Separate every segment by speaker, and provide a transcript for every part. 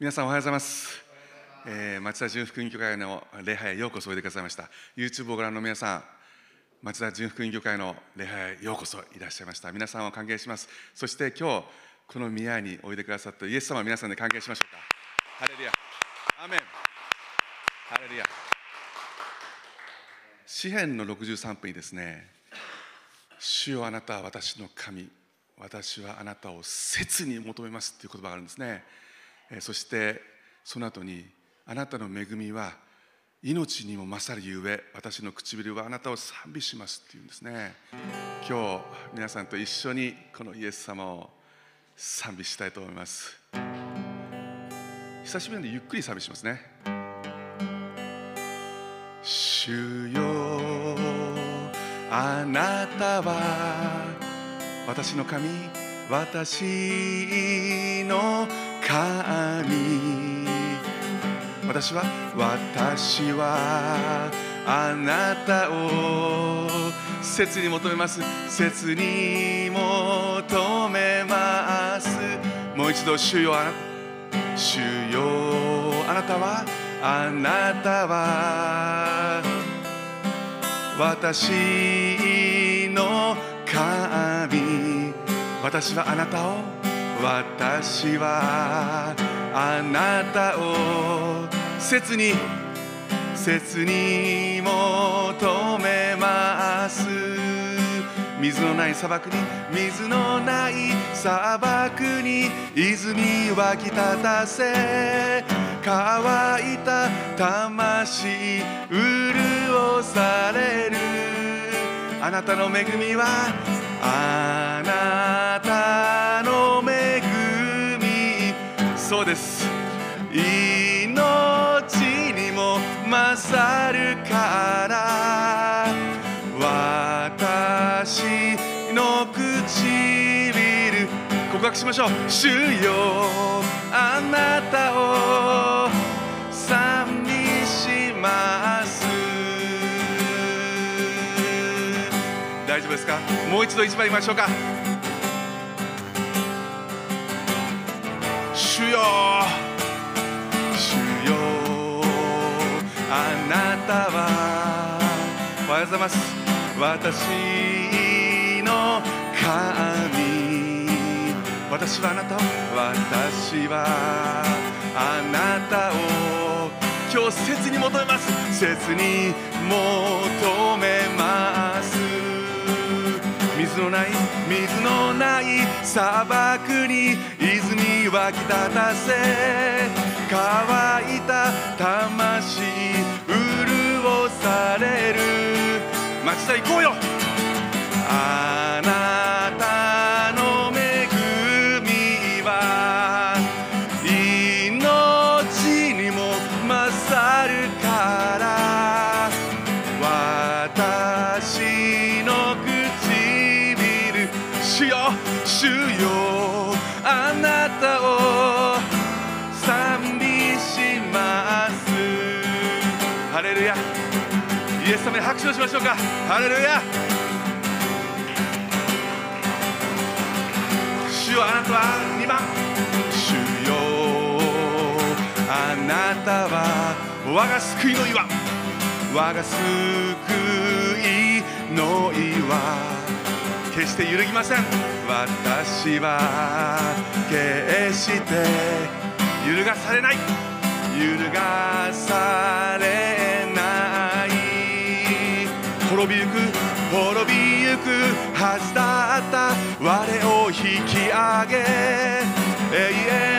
Speaker 1: 皆さんおはようございます、えー町田純福音教会の礼拝へようこそおいでくださいました。YouTube をご覧の皆さん町田純福音教会の礼拝へようこそいらっしゃいました。皆さんを歓迎します。そして今日この宮においでくださったイエス様皆さんで歓迎しましょうか。ハレルヤ。アメン。ハレルヤ。詩篇の63分にですね。主よあなたは私の神。私はあなたを切に求めますという言葉があるんですね。そしてその後にあなたの恵みは命にも勝るゆえ私の唇はあなたを賛美しますっていうんですね。今日皆さんと一緒にこのイエス様を賛美したいと思います。久しぶりなんでゆっくり賛美しますね。主よあなたは私の神私の神私は私はあなたを切に求めます切に求めますもう一度主よあなた主よあなたはあなたは私の神私はあなたを私はあなたを切に切に求めます。水のない砂漠に水のない砂漠に泉湧き立たせ乾いた魂潤される。あなたの恵みはあなたそうです。命にも勝るから私の唇告白しましょう。主よあなたを。賛美します。大丈夫ですか？もう一度一番言いましょうか。主よあなたはおはようございます。私の神私はあなた。を私はあなたを今日切に求めます。切に求め水のない水のない砂漠に泉湧き立たせ乾いた魂潤される。町田行こうよ。あなたス様に拍手をしましょうか。ハレルヤ。主よあなたは2番。主よあなたは我が救いの岩。我が救いの岩。決して揺るぎません。私は決して揺るがされない。揺るがされない滅びゆく滅びゆくはずだった。我を引き上げ永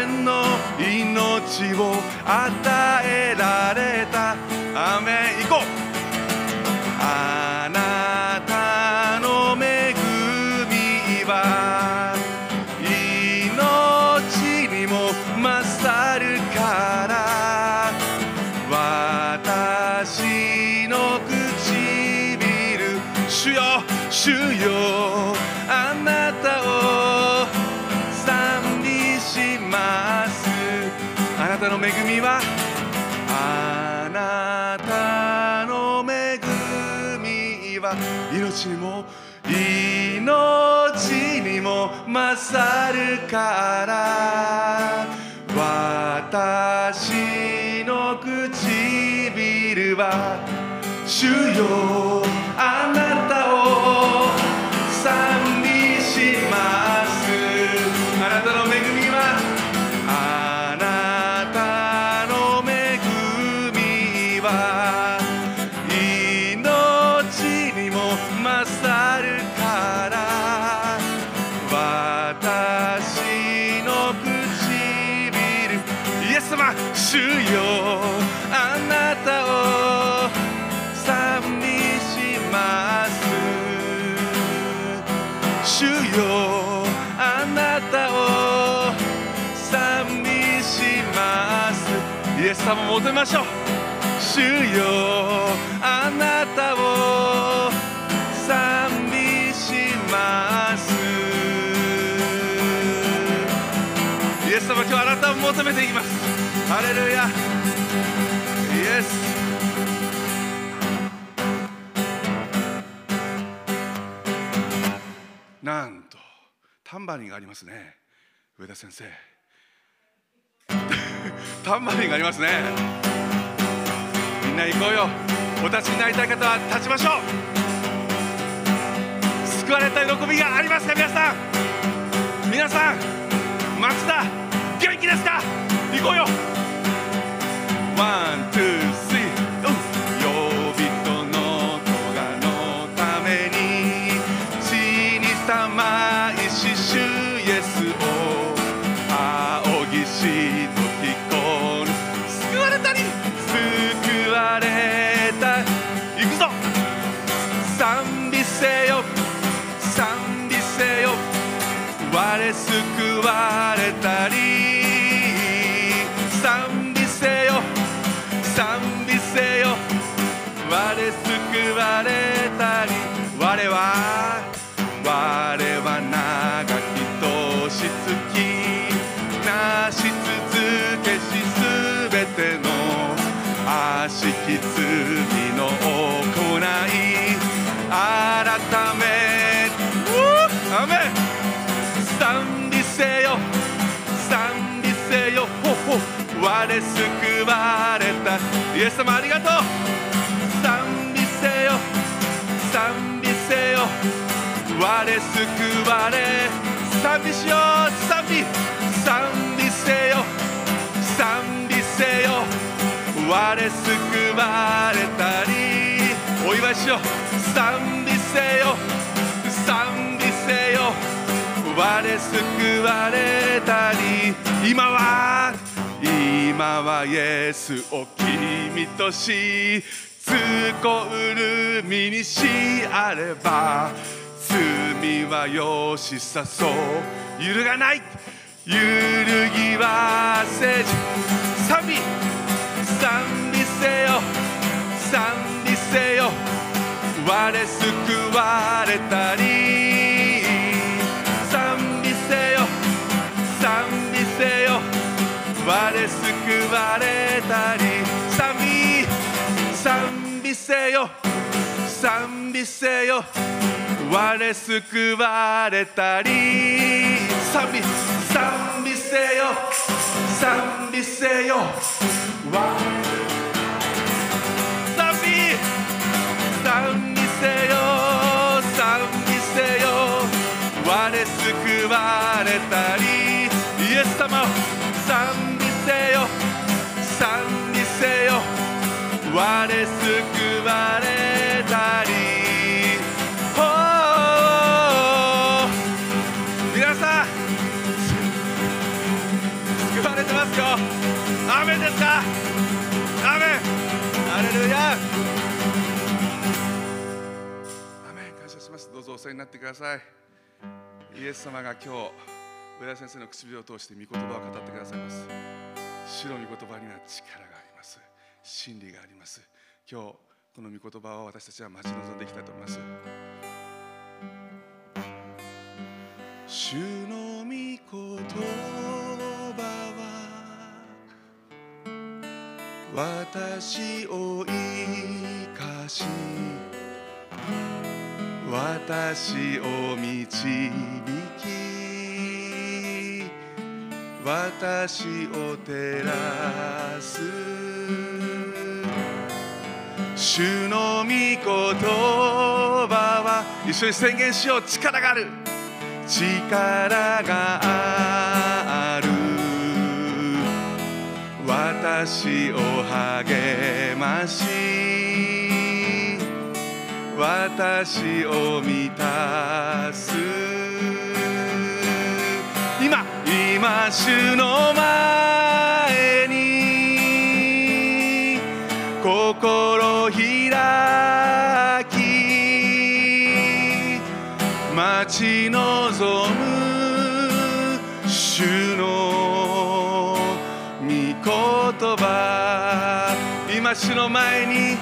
Speaker 1: 遠の命を与えられた。アメン。行こう。あなたの恵みは命にも勝るから。主よあなたを賛美します。あなたの恵みはあなたの恵みは命にも命にも勝るから私の唇は主よ。賛様を求めましょう。主よあなたを賛美します。イエス様今日あなたを求めていきます。ハレルヤ。イエス。なんとタンバリンがありますね。上田先生。タンバリンがありますね。みんな行こうよ。お立ちになりたい方は立ちましょう。救われた喜びがありますか皆さん。皆さん松田元気ですか？行こうよ。 One、two、スわれた。イエス様ありがとう。賛美せよ。賛美せよ。我救われ。賛美しよう。賛美。賛美せよ。賛美せよ。我救われたり。お祝いしよう。賛美せよ。賛美せよ。我救われたり。今は今はイエスを君としつこうる身にしあれば罪はよしさそう。揺るがない。揺るぎはせじ。賛美賛美せよ。賛美せよ。我救われたり。我救われたり賛美賛美せよ。賛美せよ。我救われたり。賛美賛美せよ。賛美せよ。賛美賛美せよ。賛美せよ。我救われたり。イエス様賛美せよ。賛美せよ。我救われたり。ほう。皆さん。救われてますよ。アーメンですか？アレルヤ。アーメン感謝します。どうぞお世話になってください。イエス様が今日上田先生の唇を通して御言葉を語ってくださいます。主の御言葉には力があります。真理があります。今日この御言葉を私たちは待ち望んでいきたいと思います。主の御言葉は私を生かし私を導私を照らす。主の御言葉は一緒に宣言しよう。力がある。力がある。私を励まし。私を満たす。今主の前に心開き待ち望む主の御言葉。今主の前に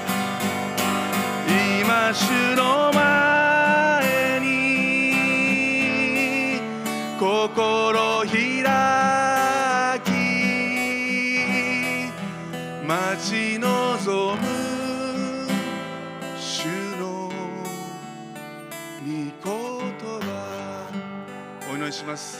Speaker 1: 今主の前に心お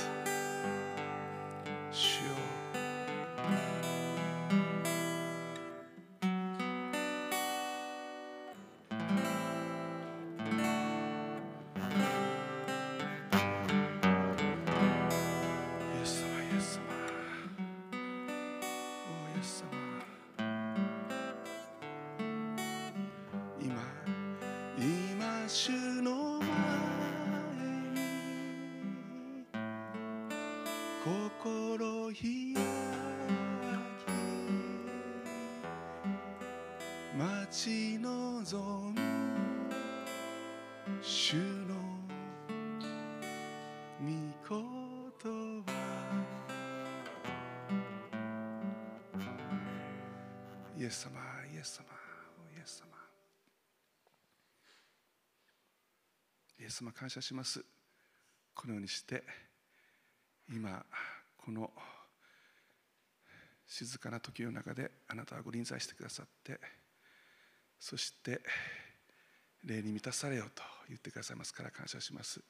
Speaker 1: ち望む主の御言葉イエス様イエス様イエス様イエス様感謝しますこのようにして今この静かな時の中であなたはご臨在してくださってそして霊に満たされよと言ってくださいますから感謝します。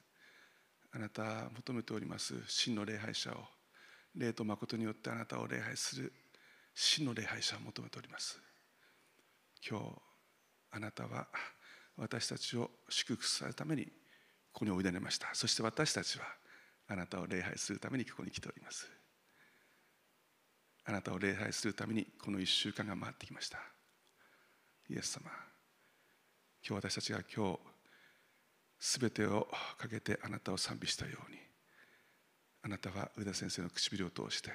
Speaker 1: あなた求めております真の礼拝者を。霊と誠によってあなたを礼拝する真の礼拝者を求めております。今日あなたは私たちを祝福されるためにここにおいでになりました。そして私たちはあなたを礼拝するためにここに来ております。あなたを礼拝するためにこの1週間が回ってきました。イエス様。今日私たちが今日すべてをかけてあなたを賛美したようにあなたは上田先生の唇を通して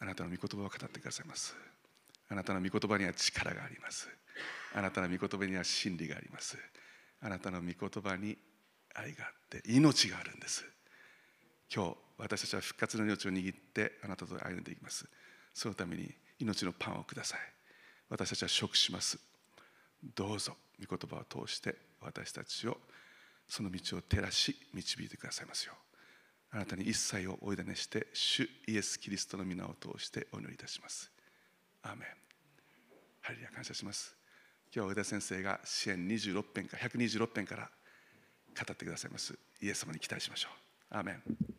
Speaker 1: あなたの御言葉を語ってくださいます。あなたの御言葉には力があります。あなたの御言葉には真理があります。あなたの御言葉に愛があって命があるんです。今日私たちは復活の命を握ってあなたと歩んでいきます。そのために命のパンをください。私たちは食します。どうぞ御言葉を通して私たちをその道を照らし導いてくださいますよあなたに一切をおいだねして主イエス・キリストの皆を通してお祈りいたします。アーメン。ハレルヤ感謝します。今日は上田先生が支援26編か126編から語ってくださいます。イエス様に期待しましょう。アーメン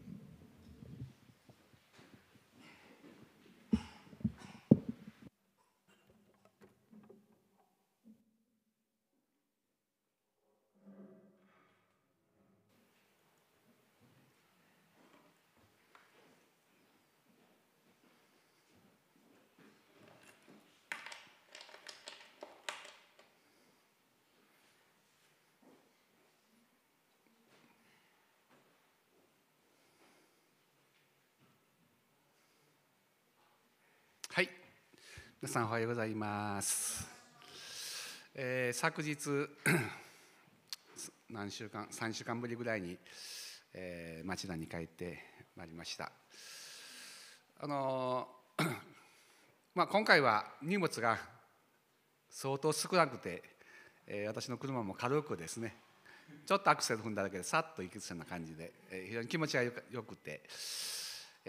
Speaker 2: はい、皆さんおはようございます。えー昨日何週間3週間ぶりぐらいに、えー町田に帰ってまいりました。あのー まあ今回は荷物が相当少なくて、えー私の車も軽くですね。ちょっとアクセル踏んだだけでさっと行けそうな感じで、えー非常に気持ちがよくよくて、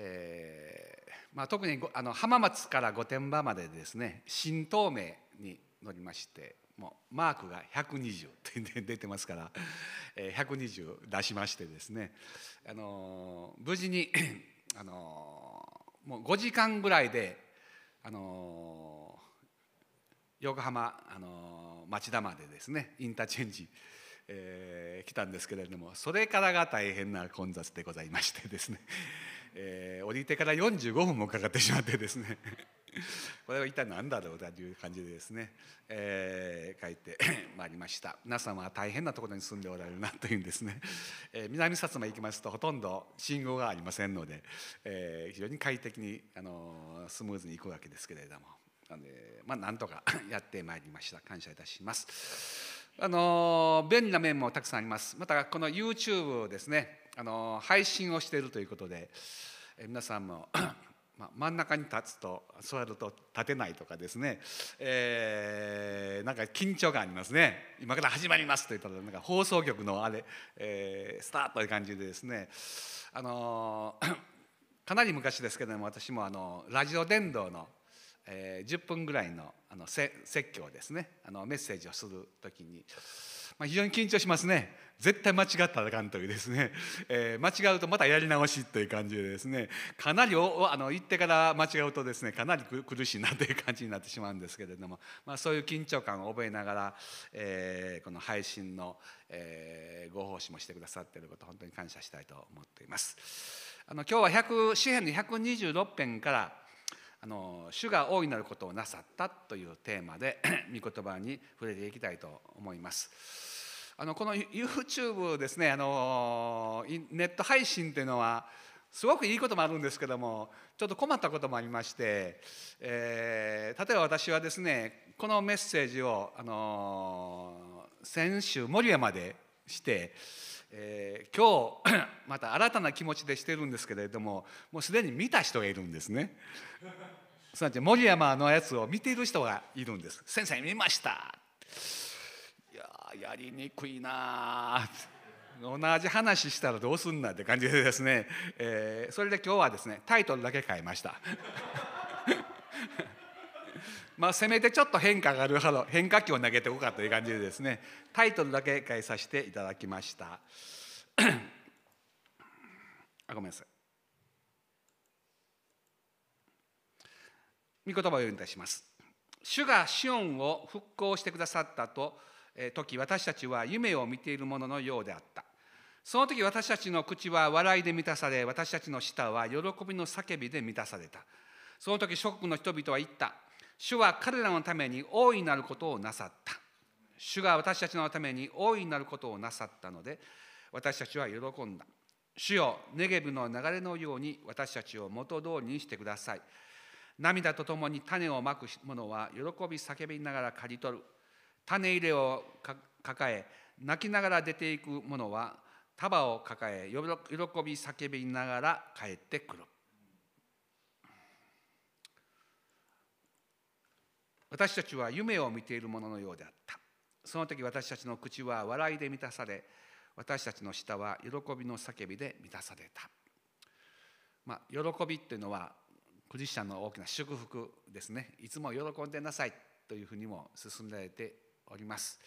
Speaker 2: えーまあ、特にあの浜松から御殿場までですね新東名に乗りましてもうマークが120って 出てますから、えー120出しましてですね、あのー無事にあのもう5時間ぐらいで、あの横浜、あの町田までですねインターチェンジ、えー、来たんですけれどもそれからが大変な混雑でございましてですね、えー、降りてから45分もかかってしまってですね。これは一体何だろうという感じでですね、えー、書いて まいりました。皆さんは大変なところに住んでおられるなというんですね、えー、南薩摩行きますとほとんど信号がありませんので、えー、非常に快適にあのスムーズに行くわけですけれども。なんでまあなんとか やってまいりました。感謝いたします。あの便利な面もたくさんあります。またこの YouTube ですねあの配信をしているということで、皆さんもま、真ん中に立つと座ると立てないとかですね、えー、なんか緊張感ありますね。今から始まりますと言ったらなんか放送局のあれ、えー、スタートという感じでですね。あの、かなり昔ですけども私もあのラジオ伝道の、え、10分ぐらいのあの説教ですね。あのメッセージをする時に。まあ、非常に緊張しますね。絶対間違ったらあかんというですね、えー、間違うとまたやり直しという感じでですね。かなりおあの言ってから間違うとですねかなり苦しいなという感じになってしまうんですけれども、まあ、そういう緊張感を覚えながら、えー、この配信の、えー、ご奉仕もしてくださっていること本当に感謝したいと思っています。あの今日は100詩編の126編からあの主が大いなることをなさったというテーマで 御言葉に触れていきたいと思います。あのこの YouTube ですねあのネット配信っていうのはすごくいいこともあるんですけどもちょっと困ったこともありまして、えー、例えば私はですねこのメッセージをあの先週守山でして、えー、今日 また新たな気持ちでしてるんですけれどももうすでに見た人がいるんですね。すなわち森山のやつを見ている人がいるんです。先生見ましたいややりにくいな同じ話したらどうすんなって感じでですね、えー、それで今日はですねタイトルだけ変えましたまあせめてちょっと変化があるほど変化球を投げておこうかという感じでですねタイトルだけ変えさせていただきました。あごめんなさい。御言葉を読みいたします。主がシオンを復興してくださったと時私たちは夢を見ているもののようであった。その時私たちの口は笑いで満たされ私たちの舌は喜びの叫びで満たされた。その時諸国の人々は言った。主は彼らのために大いなることをなさった。主が私たちのために大いなることをなさったので私たちは喜んだ。主よネゲブの流れのように私たちを元通りにしてください。涙とともに種をまく者は喜び叫びながら刈り取る。種入れを抱え泣きながら出ていく者は束を抱え喜び叫びながら帰ってくる。私たちは夢を見ているもののようであったその時私たちの口は笑いで満たされ私たちの舌は喜びの叫びで満たされたまあ喜びっていうのはクリスチャンの大きな祝福ですねいつも喜んでなさいというふうにも進んでております。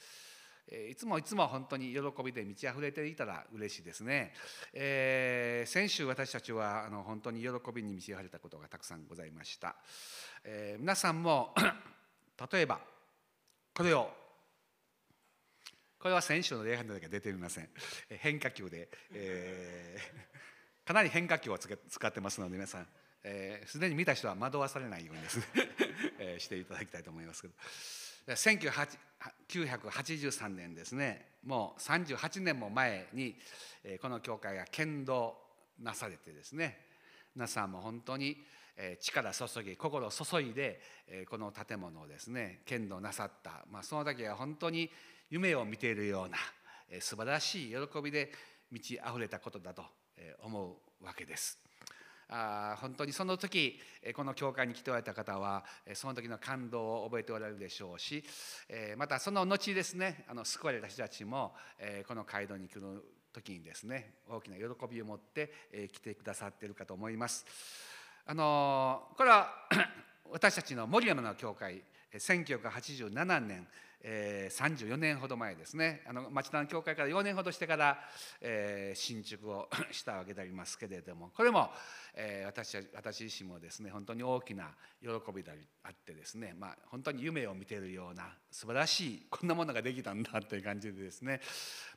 Speaker 2: いつもいつも本当に喜びで満ち溢れていたら嬉しいですね。えー、先週私たちはあの本当に喜びに満ち溢れたことがたくさんございました。えー、皆さんも例えばこれをこれは先週の礼拝の時は出ていません。変化球で、えー、かなり変化球を使ってますので皆さんすで、えー、に見た人は惑わされないようにですね、えー、していただきたいと思いますけど。1983年ですねもう38年も前にこの教会が剣道なされてですね皆さんも本当に力注ぎ心注いでこの建物をですね剣道なさった、まあ、その時は本当に夢を見ているような素晴らしい喜びで満ち溢れたことだと思うわけです。あ本当にその時この教会に来ておられた方はその時の感動を覚えておられるでしょうしまたその後ですねあの救われた人たちもこの街道に来る時にですね大きな喜びを持って来てくださっているかと思います。あのこれは 私たちの森山の教会1987年えー、34年ほど前ですね。あの町田の教会から4年ほどしてから、えー、新築を したわけでありますけれどもこれも、えー、私私自身もですね本当に大きな喜びであってですね、まあ、本当に夢を見ているような素晴らしいこんなものができたんだという感じでですね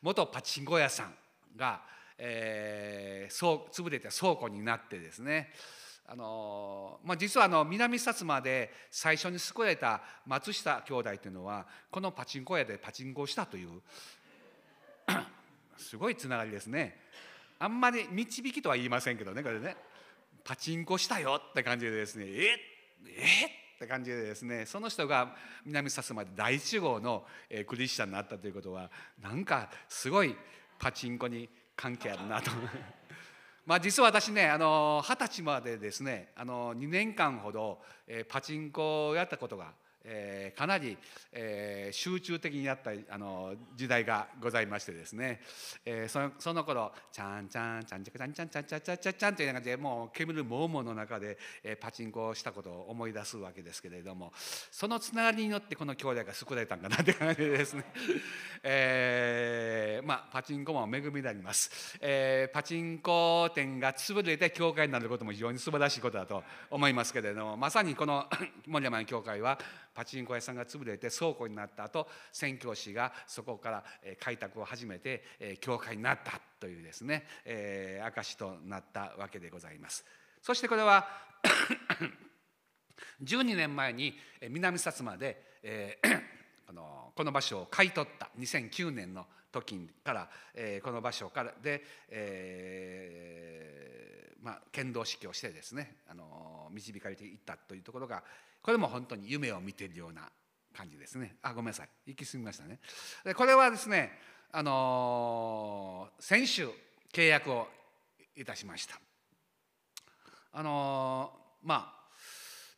Speaker 2: 元パチンコ屋さんが、えー、潰れて倉庫になってですねあのまあ、実はあの南薩摩で最初に救われた松下兄弟というのはこのパチンコ屋でパチンコをしたという すごいつながりですね。あんまり導きとは言いませんけどねこれね。パチンコしたよって感じでですねえっえって感じでですねその人が南薩摩で第一号のクリスチャンになったということはなんかすごいパチンコに関係あるなと。まあ、実は私ね二十歳までですねあの2年間ほど、えー、パチンコをやったことがえー、かなり、えー、集中的にやったあの時代がございましてですね、えー、そのその頃ちゃんちゃんちゃんちゃんちゃんちゃんちゃんちゃんちゃんちゃんという感じでもう煙るモーモの中で、えー、パチンコをしたことを思い出すわけですけれどもそのつながりによってこの兄弟が救われたんかなという感じでですね、えー、まあパチンコも恵みであります、えー、パチンコ店が潰れて教会になることも非常に素晴らしいことだと思いますけれどもまさにこの森山の教会はパチンコ屋さんが潰れて倉庫になった後宣教師がそこから開拓を始めて教会になったというですね、えー、証となったわけでございます。そしてこれは 12年前に南薩摩で、えー、このこの場所を買い取った2009年の時から、えー、この場所からで、えーまあ、剣道式をしてですねあの導かれていったというところがこれも本当に夢を見ているような感じですね。あごめんなさい。行き過ぎましたね。でこれはですねあのー、先週契約をいたしました。あのー、まあ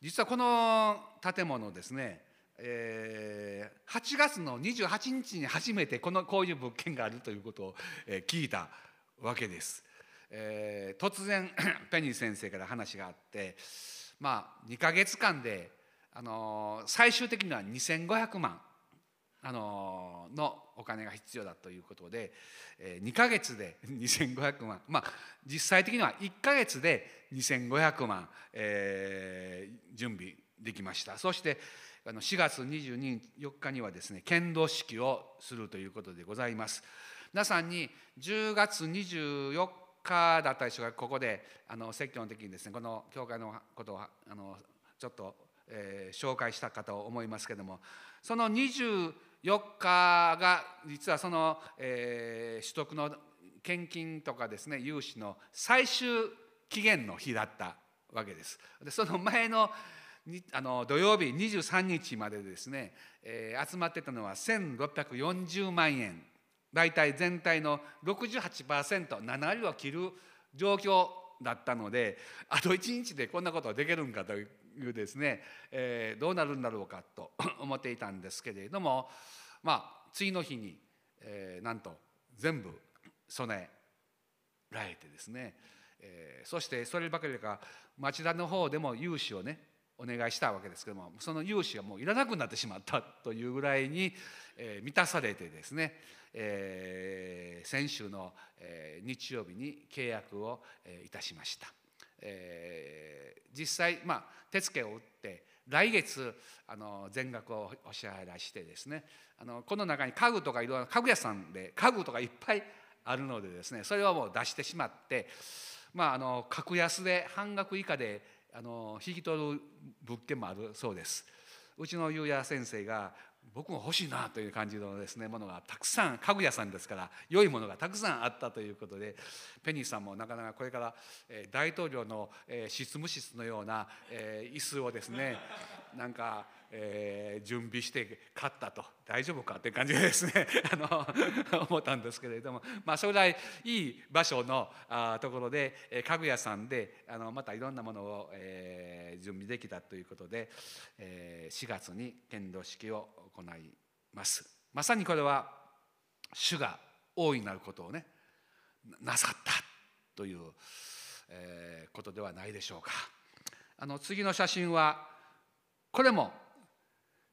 Speaker 2: 実はこの建物ですね、えー、8月の28日に初めてこのこういう物件があるということを、え、聞いたわけです、えー、突然 ペニー先生から話があってまあ2か月間であの最終的には2500万あののお金が必要だということで2か月で 2500万まあ実際的には1か月で2500万、えー、準備できました。そしてあの4月22日4日にはですね剣道式をするということでございます。皆さんに10月24日だったでしょうかここであの説教の時にですねこの教会のことをあのちょっとえー、紹介したかと思いますけどもその24日が実はその、えー、取得の献金とかですね融資の最終期限の日だったわけです。でその前のあの土曜日23日までですね、えー、集まってたのは1640万円大体全体の 68%7 割を切る状況だったのであと1日でこんなことができるんかといういうですね、えー、どうなるんだろうかと 思っていたんですけれどもまあ次の日に、えー、なんと全部備えられてですね、えー、そしてそればかりか町田の方でも融資をねお願いしたわけですけどもその融資はもういらなくなってしまったというぐらいに、えー、満たされてですね、えー、先週の、えー、日曜日に契約を、えー、いたしました。えー、実際、まあ、手付を打って来月あの全額をお支払いしてですねあのこの中に家具とかいろいろ家具屋さんで家具とかいっぱいあるのでですねそれをもう出してしまって、まあ、あの格安で半額以下であの引き取る物件もあるそうです。うちの優也先生が僕も欲しいなという感じのですねものがたくさん家具屋さんですから良いものがたくさんあったということでペニーさんもなかなかこれから大統領の執務室のような椅子をですねなんかえー、準備して買ったと。大丈夫かって感じでですね。あの思ったんですけれども、まあ、それぐらいい場所のあところで、え家具屋さんであのまたいろんなものを、えー、準備できたということで、えー、4月に剣道式を行います。まさにこれは主が大いなることをねなさったという、えー、ことではないでしょうか。あの次の写真はこれも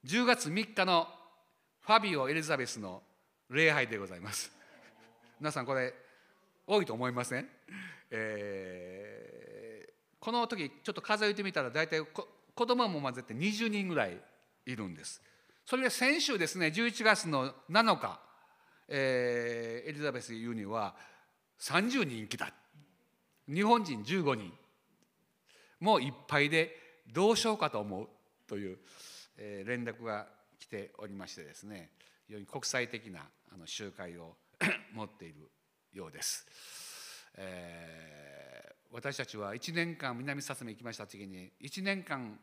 Speaker 2: 10月3日のファビオ・エリザベスの礼拝でございます。皆さんこれ多いと思いません、えー、この時ちょっと数えてみたら大体子供も混ぜて20人ぐらいいるんです。それで先週ですね11月の7日、えー、エリザベス言うには30人来た。日本人15人。もういっぱいでどうしようかと思うという、連絡が来ておりましてですね非常に国際的なあの集会を 持っているようです。えー、私たちは1年間南薩摩行きました時に1年間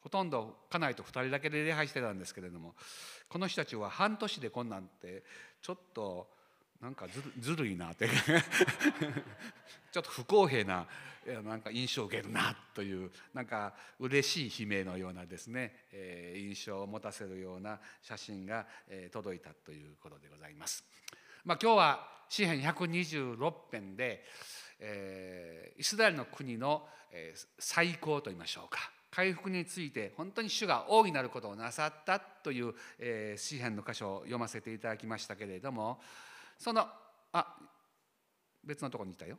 Speaker 2: ほとんど家内と2人だけで礼拝してたんですけれどもこの人たちは半年でこんなんてちょっとなんかずるいなって ちょっと不公平ななんか印象を受けるなというなんか嬉しい悲鳴のようなですね、えー、印象を持たせるような写真が、えー、届いたということでございます。まあ、今日は詩編126編で、えー、イスラエルの国の、えー、最高といいましょうか回復について本当に主が大いなることをなさったという、えー、詩篇の箇所を読ませていただきましたけれどもそのあ別のところにいたよ。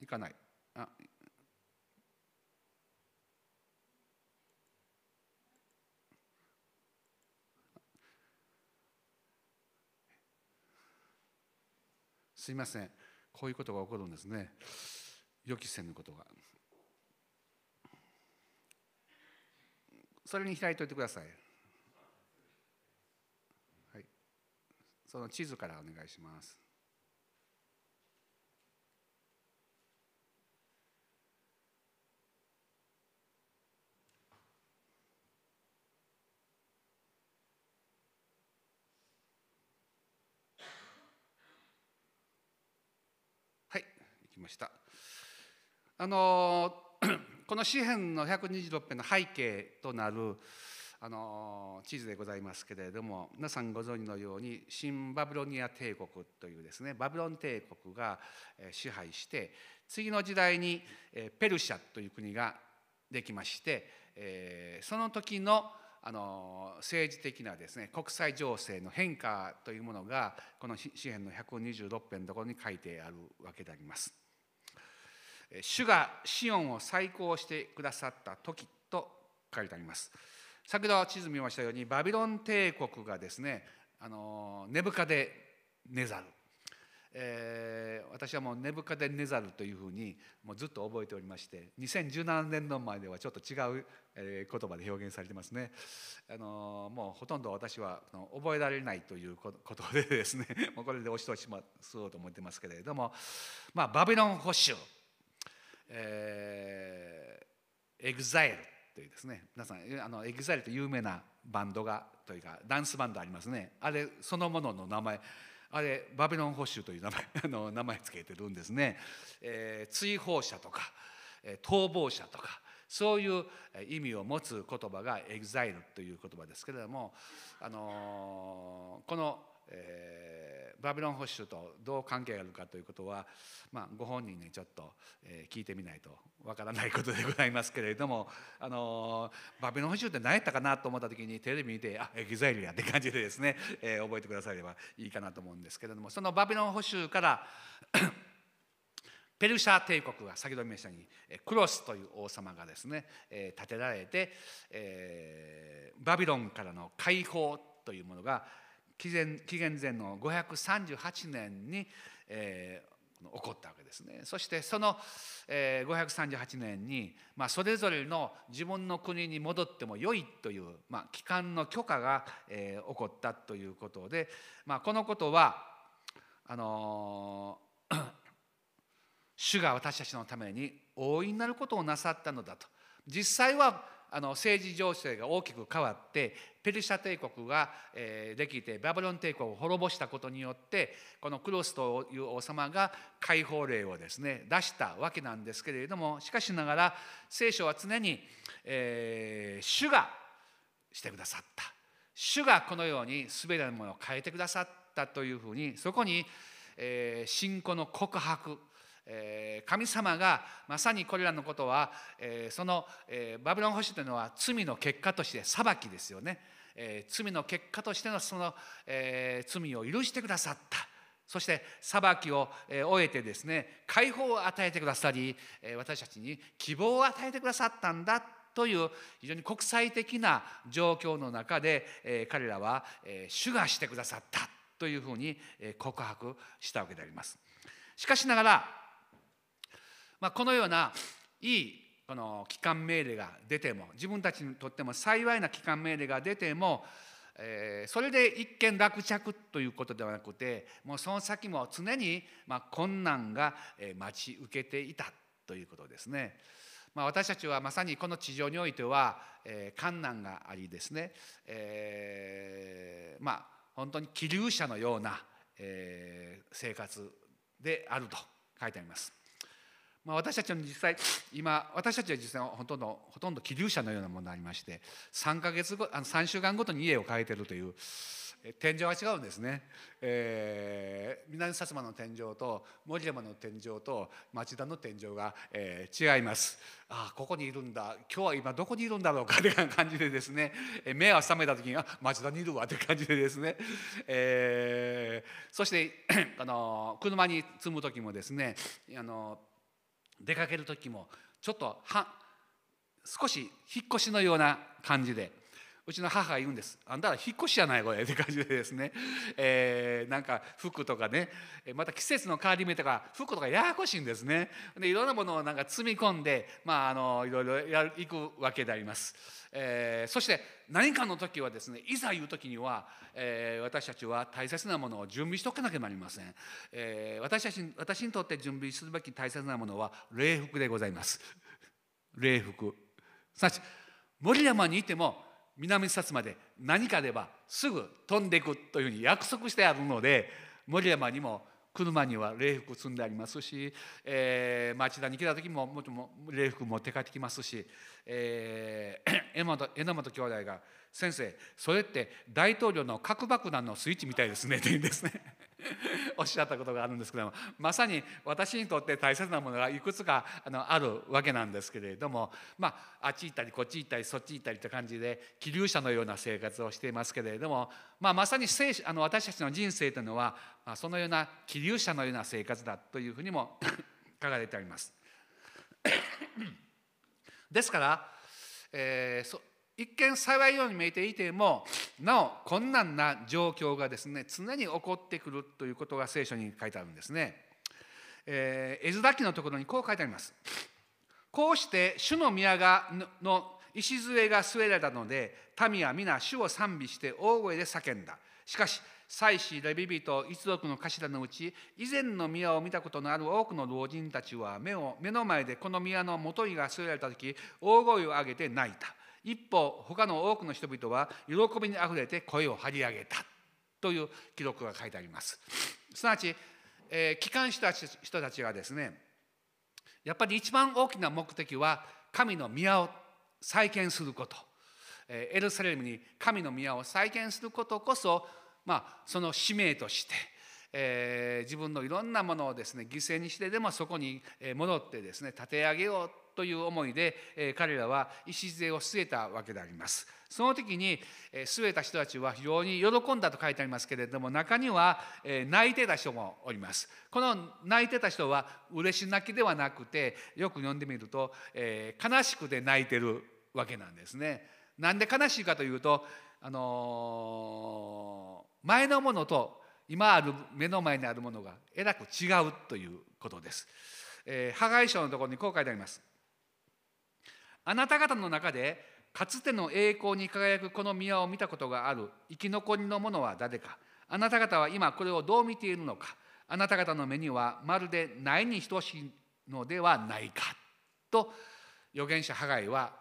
Speaker 2: 行かない。あすいませんこういうことが起こるんですね。予期せぬことが。それに開いておいてください。はい。その地図からお願いします。ました。あの この詩篇の126編の背景となるあの地図でございますけれども皆さんご存知のように新バビロニア帝国というですねバビロン帝国が支配して次の時代にペルシャという国ができましてその時のあの政治的なですね国際情勢の変化というものがこの詩篇の126編のところに書いてあるわけであります。主がシオンを再興してくださった時と書いてあります。先ほど地図見ましたようにバビロン帝国がですねあのネブカデネザル、えー、私はもうネブカデネザルというふうにもうずっと覚えておりまして2017年の前ではちょっと違う、え言葉で表現されてますね。あのもうほとんど私は覚えられないということでですね もうこれで押し通しますと思ってますけれどもまあバビロン捕囚。えー、 exile というですね皆さんあの EXILE という有名なバンドがというかダンスバンドありますね。あれそのものの名前あれバビロン捕囚という名前 あの名前つけてるんですね、えー、追放者とか、えー、逃亡者とかそういう意味を持つ言葉が exile という言葉ですけれども、あのー、この、えーバビロン捕囚とどう関係があるかということは、まあ、ご本人にちょっと、えー、聞いてみないとわからないことでございますけれども、あのー、バビロン捕囚って何やったかなと思った時にテレビ見てあ EXILE やって感じでですね、えー、覚えてくださればいいかなと思うんですけれどもそのバビロン捕囚から ペルシャ帝国が先ほど見ましたようにクロスという王様がですね建てられて、えー、バビロンからの解放というものが紀元紀元前の538年に、えー、起こったわけですね。そしてその、えー、538年に、まあ、それぞれの自分の国に戻ってもよいという、まあ、帰還の許可が、えー、起こったということで、まあ、このことはあのー、主が私たちのために大いになることをなさったのだと。実際はあの政治情勢が大きく変わってペルシャ帝国が、えできてバビロン帝国を滅ぼしたことによってこのクロスという王様が解放令をですね出したわけなんですけれどもしかしながら聖書は常に、えー、主がしてくださった。主がこのように全てのものを変えてくださったというふうにそこに、えー、信仰の告白え、神様がまさにこれらのことは、え、その、え、バビロン保守というのは罪の結果として裁きですよね、え罪の結果としてのその、え罪を許してくださったそして裁きを終えてですね解放を与えてくださり私たちに希望を与えてくださったんだという非常に国際的な状況の中で彼らは主がしてくださったというふうに告白したわけであります。しかしながら、まあ、このようないいこの帰還命令が出ても自分たちにとっても幸いな帰還命令が出てもえそれで一見落着ということではなくてもうその先も常にまあ困難が待ち受けていたということですね。まあ、私たちはまさにこの地上においては、えー、困難がありですね、えー、まあ本当に気流者のような、えー、生活であると書いてあります。まあ、私たちの実際今私たちは実際ほとんどほとんど気流者のようなものがありまして3ヶ月後あの3週間ごとに家を変えてるという天井は違うんですね、えー、南薩摩の天井と森山の天井と町田の天井が、えー、違います。ああここにいるんだ。今日は今どこにいるんだろうかという感じでですね目が覚めた時にあ町田にいるわという感じでですね、えー、そして あの車に積む時もですねあの出かける時もちょっとは少し引っ越しのような感じでうちの母が言うんです「あんたら引っ越しじゃないこれ」って感じでですね、えー、なんか服とかね。また季節の変わり目とか服とかややこしいんですね。でいろんなものをなんか積み込んでまああのいろいろやいくわけであります、えー、そして何かの時はですねいざ言う時には、えー、私たちは大切なものを準備しておかなければなりません、えー、私たち私にとって準備するべき大切なものは礼服でございます。礼服。すなわち森山にいても南薩摩で何かあればすぐ飛んでいくというふうに約束してあるので森山にも車には礼服積んでありますし、えー、町田に来た時ももちろん礼服持って帰ってきますし、えー、榎本榎本兄弟が「先生それって大統領の核爆弾のスイッチみたいですね」って言うんですね。おっしゃったことがあるんですけどもまさに私にとって大切なものがいくつかあのあるわけなんですけれども、まあ、あっち行ったりこっち行ったりそっち行ったりという感じで気流者のような生活をしていますけれども、まあ、まさにあの私たちの人生というのは、まあ、そのような気流者のような生活だというふうにも 書かれてあります。ですから、えー、一見幸いように見えていてもなお困難な状況がですね常に起こってくるということが聖書に書いてあるんですね。えー、絵面記のところにこう書いてあります。こうして主の宮がの礎が据えられたので民は皆主を賛美して大声で叫んだ。しかし祭司レビ人一族の頭のうち以前の宮を見たことのある多くの老人たちは目を目の前でこの宮の元井が据えられた時大声を上げて泣いた。一方他の多くの人々は喜びにあふれて声を張り上げたという記録が書いてあります。すなわち、えー、帰還した人たちがですねやっぱり一番大きな目的は神の宮を再建すること、えー、エルサレムに神の宮を再建することこそ、まあ、その使命として、えー、自分のいろんなものをですね犠牲にしてでもそこに戻ってですね立て上げようという思いで、え彼らは礎を据えたわけであります。その時に、え据えた人たちは非常に喜んだと書いてありますけれども中には、え泣いてた人もおります。この泣いてた人は嬉し泣きではなくてよく読んでみると、え悲しくて泣いてるわけなんですね。なんで悲しいかというと、あのー、前のものと今ある目の前にあるものがえらく違うということです。えー、破壊書のところにこう書いてあります。あなた方の中でかつての栄光に輝くこの宮を見たことがある。生き残りの者は誰か。あなた方は今これをどう見ているのか。あなた方の目にはまるでないに等しいのではないか。と預言者ハガイは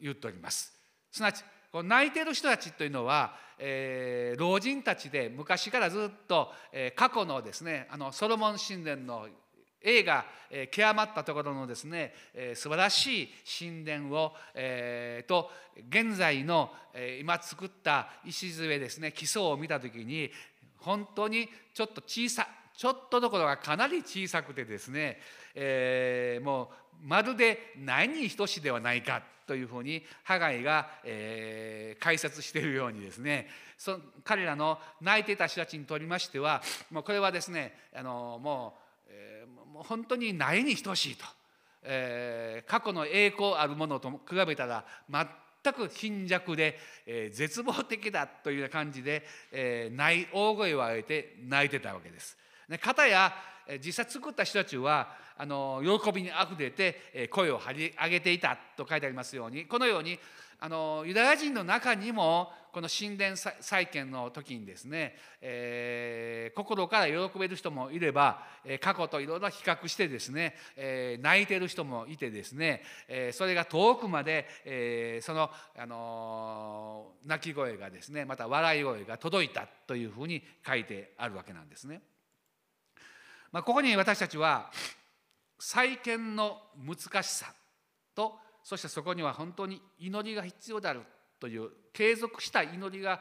Speaker 2: 言っております。すなわちこの泣いてる人たちというのは、えー、老人たちで昔からずっと、えー、過去のですねあのソロモン神殿の映画「、極まったところのですね、素晴らしい神殿を、えー、と現在の、今作った礎ですね基礎を見た時に本当にちょっと小さちょっとどころがかなり小さくてですね、えー、もうまるでないに等しではないかというふうにハガイが、えー、解説しているようにですねそ彼らの泣いていた人たちにとりましてはもうこれはですねあのもう,、えー、もう本当にないに等しいと、えー、過去の栄光あるものと比べたら全く貧弱で、えー、絶望的だというような感じで、えー、ない大声を上げて泣いてたわけです。で片や実際作った人たちはあの喜びにあふれて声を張り上げていたと書いてありますようにこのようにあのユダヤ人の中にもこの神殿再建の時にですね、えー、心から喜べる人もいれば過去といろいろ比較してですね、えー、泣いてる人もいてですね、えー、それが遠くまで、えー、その、あの泣き声がですねまた笑い声が届いたというふうに書いてあるわけなんですね。まあ、ここに私たちは再建の難しさとそしてそこには本当に祈りが必要であるという継続した祈りが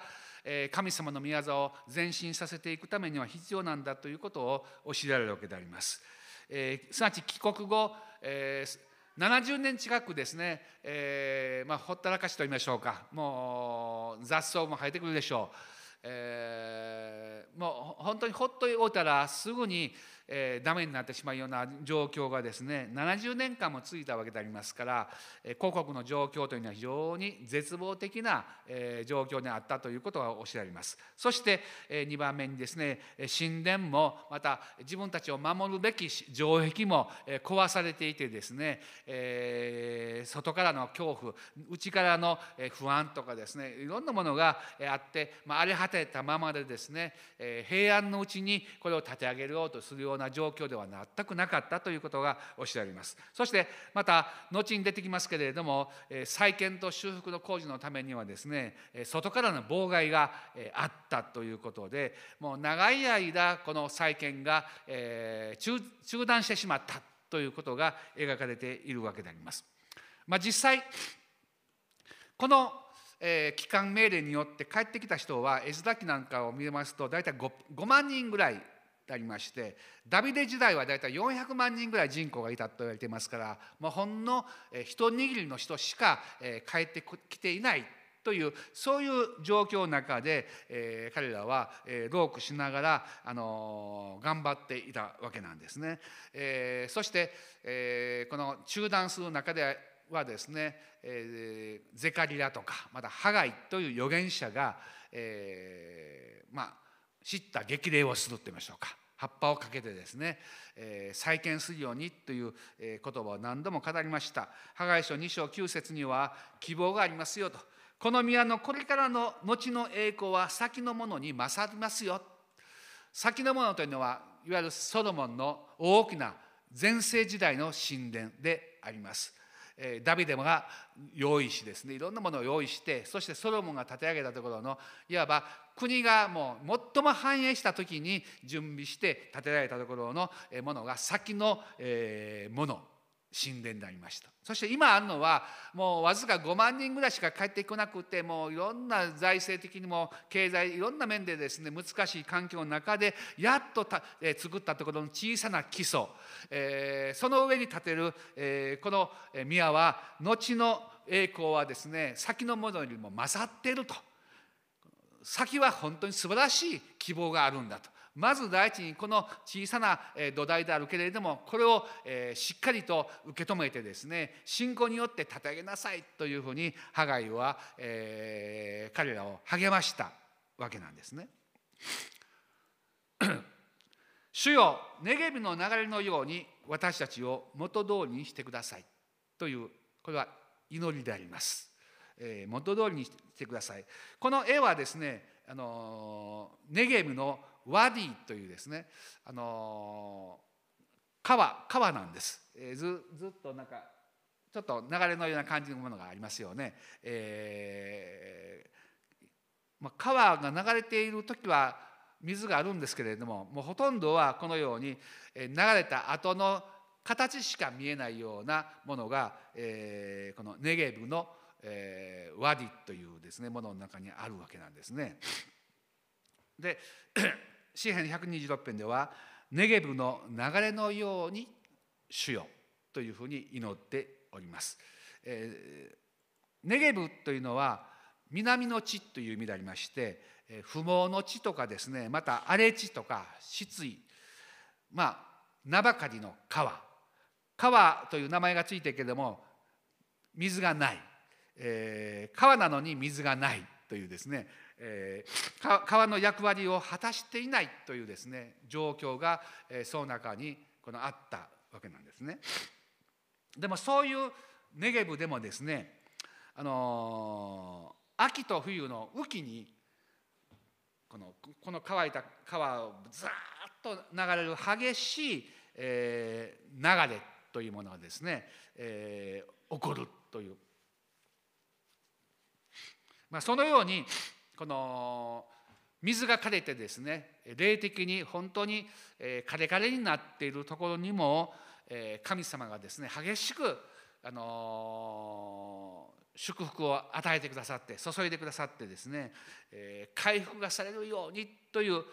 Speaker 2: 神様の宮沢を前進させていくためには必要なんだということを教えられるわけであります。えー、すなわち帰国後、えー、70年近くですね、えーまあ、ほったらかしと言いましょうか。もう雑草も生えてくるでしょう、えー、もう本当にほっといたらすぐに、えー、ダメになってしまうような状況がですね70年間も続いたわけでありますから、えー、広告の状況というのは非常に絶望的な、えー、状況にあったということが教えられます。そして、えー、2番目にですね神殿もまた自分たちを守るべき城壁も、えー、壊されていてですね、えー、外からの恐怖内からの不安とかですねいろんなものがあって、まあ、荒れ果てたままでですね、えー、平安のうちにこれを立て上げようとするようなな状況では全くなかったということがおっしゃりますそしてまた後に出てきますけれども再建と修復の工事のためにはですね外からの妨害があったということでもう長い間この再建が中断してしまったということが描かれているわけであります。まあ、実際このえ、帰還命令によって帰ってきた人は絵面記なんかを見ますと大体 5, 5万人ぐらいありましてダビデ時代はだいたい400万人ぐらい人口がいたと言われていますから、まあ、ほんの一握りの人しか帰ってきていないというそういう状況の中で、えー、彼らは、えー、ロークしながら、あのー、頑張っていたわけなんですね。えー、そして、えー、この中断する中ではですね、えー、ゼカリラとかまたハガイという預言者が、えー、まあ知った激励をすると言いましょうか。葉っぱをかけてですね、えー、再建するようにという言葉を何度も語りました。破壊書2章9節には希望がありますよと。この宮のこれからの後の栄光は先のものに勝りますよ。先のものというのはいわゆるソロモンの大きな前世時代の神殿であります。ダビデが用意しですねいろんなものを用意してそしてソロモンが立て上げたところのいわば国がもう最も繁栄した時に準備して建てられたところのものが先のもの。神殿でありました。そして今あるのはもうわずか5万人ぐらいしか帰ってこなくてもういろんな財政的にも経済いろんな面でですね難しい環境の中でやっとた、えー、作ったところの小さな基礎、えー、その上に建てる、えー、この宮は後の栄光はですね先のものよりも勝っていると。先は本当に素晴らしい希望があるんだと。まず第一にこの小さな土台であるけれどもこれをしっかりと受け止めてですね信仰によって立て上げなさいというふうにハガイは、彼らを励ましたわけなんですね。主よネゲビの流れのように私たちを元通りにしてくださいというこれは祈りであります。えー、元通りにしてください。この絵はですねあのネゲブのワディというですねあの川川なんです、えー、ずずっとなんかちょっと流れのような感じのものがありますよね。えーまあ、川が流れている時は水があるんですけれどももうほとんどはこのように流れた後の形しか見えないようなものが、えー、このネゲブの、えー、ワディというですねものの中にあるわけなんですね。で詩編126編ではネゲブの流れのように主よというふうに祈っております。えー、ネゲブというのは南の地という意味でありまして不毛の地とかですねまた荒れ地とか失意まあ名ばかりの川川という名前がついてるけれども水がない、えー、川なのに水がないというですね、えー、川の役割を果たしていないというですね状況が、えー、その中にこのあったわけなんですね。でもそういうネゲブでもですね、あのー、秋と冬の雨季にこのこの乾いた川をザーッと流れる激しい、えー、流れというものがですね、えー、起こるという、まあ、そのようにこの水が枯れてですね霊的に本当に枯れ枯れになっているところにも神様がですね激しくあの祝福を与えてくださって注いでくださってですね回復がされるようにという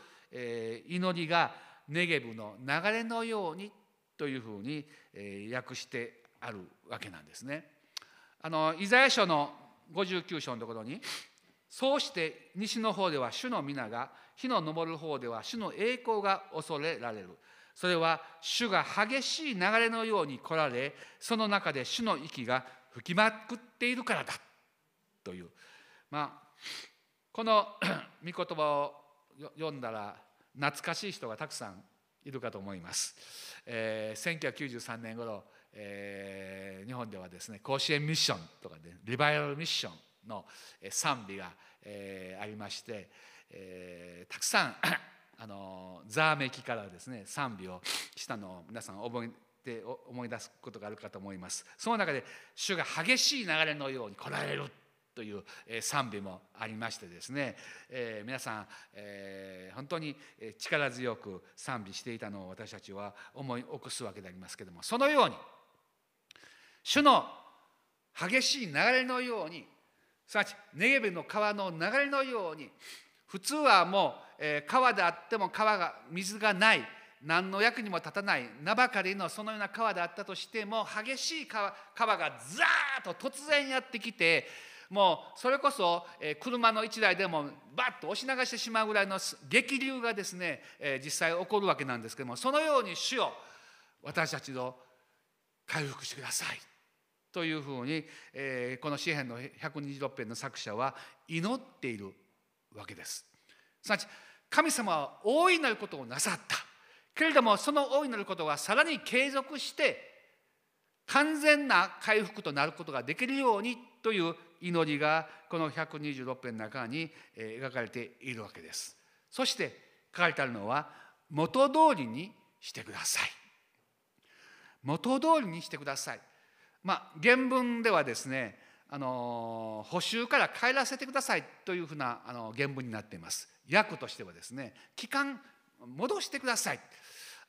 Speaker 2: 祈りがネゲブの流れのようにというふうに訳してあるわけなんですね。あのイザヤ書の59章のところにそうして西の方では主の皆が火の昇る方では主の栄光が恐れられるそれは主が激しい流れのように来られその中で主の息が吹きまくっているからだというまあこの 御言葉を読んだら懐かしい人がたくさんいるかと思います。えー、1993年頃、えー、日本ではですね甲子園ミッションとかでリバイバルミッションの賛美が、えー、ありまして、えー、たくさん あのざわめきからですね賛美をしたのを皆さん覚えて思い出すことがあるかと思います。その中で主が激しい流れのように来られるという賛美もありましてですね、えー、皆さん、えー、本当に力強く賛美していたのを私たちは思い起こすわけでありますけれどもそのように主の激しい流れのようにすなわちネゲベの川の流れのように普通はもう、川であっても川が水がない何の役にも立たない名ばかりのそのような川であったとしても激しい川川がザーッと突然やってきてもうそれこそ、車の1台でもバッと押し流してしまうぐらいの激流がですね、実際起こるわけなんですけどもそのように主を私たちを回復してください。というふうに、えー、この詩篇の126編の作者は祈っているわけです。すなわち神様は大いなることをなさったけれどもその大いなることはさらに継続して完全な回復となることができるようにという祈りがこの126編の中に描かれているわけです。そして書かれてあるのは元通りにしてください。元通りにしてください。まあ、原文ではですねあの補修から帰らせてくださいというふうなあの原文になっています。訳としてはですね期間戻してください。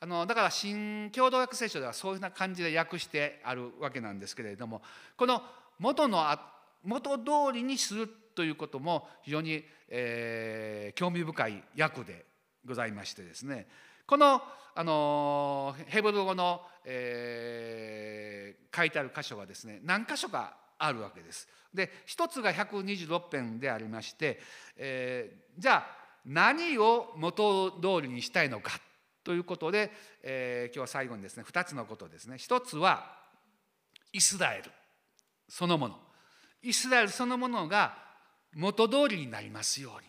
Speaker 2: あのだから新共同訳聖書ではそういうふうな感じで訳してあるわけなんですけれどもこの元の元通りにするということも非常に、えー、興味深い訳でございましてですねこのあのヘブル語の、えー、書いてある箇所はですね何箇所かあるわけです。で一つが126編でありまして、えー、じゃあ何を元通りにしたいのかということで、えー、今日は最後にですね2つのことですね。一つはイスラエルそのもの。イスラエルそのものが元通りになりますように。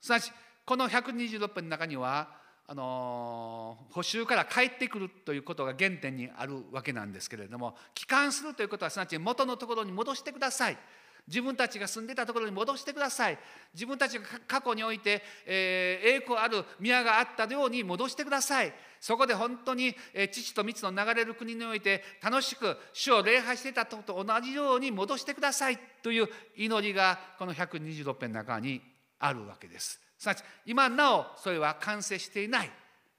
Speaker 2: すなわちこの126編の中にはあの補修から帰ってくるということが原点にあるわけなんですけれども帰還するということはすなわち元のところに戻してください。自分たちが住んでたところに戻してください。自分たちが過去において、えー、栄光ある宮があったように戻してください。そこで本当に、えー、父と蜜の流れる国において楽しく主を礼拝してたとと同じように戻してくださいという祈りがこの126編の中にあるわけです。すなわち今なおそれは完成していない。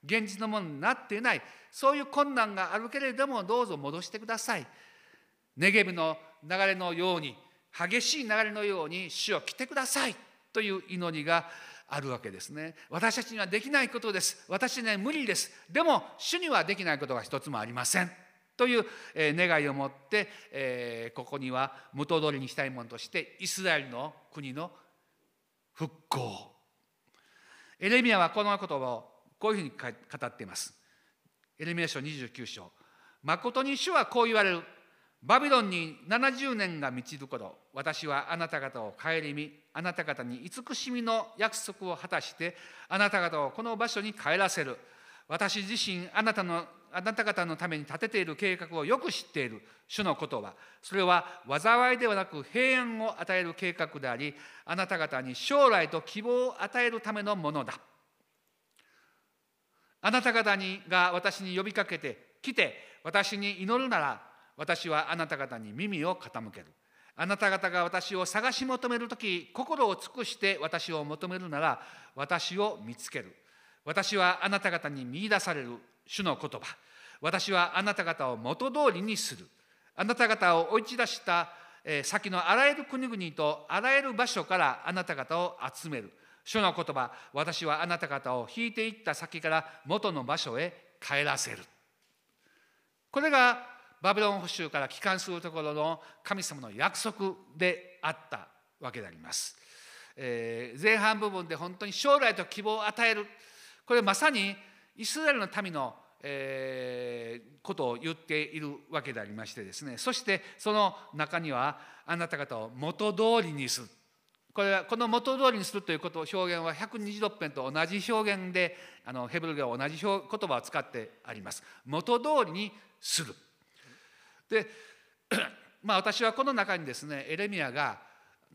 Speaker 2: 現実のものになっていない。そういう困難があるけれどもどうぞ戻してください。ネゲブの流れのように激しい流れのように主を来てください。という祈りがあるわけですね。私たちにはできないことです。私には無理です。でも主にはできないことが一つもありません。という願いを持ってここには元通りにしたいものとしてイスラエルの国の復興。エレミアはこの言葉をこういうふうに語っています。エレミア書29章。誠に主はこう言われる。バビロンに70年が満ちる頃私はあなた方を顧みあなた方に慈しみの約束を果たしてあなた方をこの場所に帰らせる。私自身あなたのあなた方のために立てている計画をよく知っている。主のことは。それは災いではなく平安を与える計画でありあなた方に将来と希望を与えるためのものだ。あなた方にが私に呼びかけて来て私に祈るなら私はあなた方に耳を傾ける。あなた方が私を探し求める時心を尽くして私を求めるなら私を見つける。私はあなた方に見いだされる。主の言葉。私はあなた方を元通りにする。あなた方を追い出した先のあらゆる国々とあらゆる場所からあなた方を集める。主の言葉。私はあなた方を引いていった先から元の場所へ帰らせる。これがバビロン捕囚から帰還するところの神様の約束であったわけであります。えー、前半部分で本当に将来と希望を与える。これまさにイスラエルの民の、えー、ことを言っているわけでありましてですね。そしてその中にはあなた方を元通りにする。これはこの元通りにするということ表現は126編と同じ表現であのヘブル語は同じ言葉を使ってあります。元通りにする。で まあ私はこの中にですねエレミアが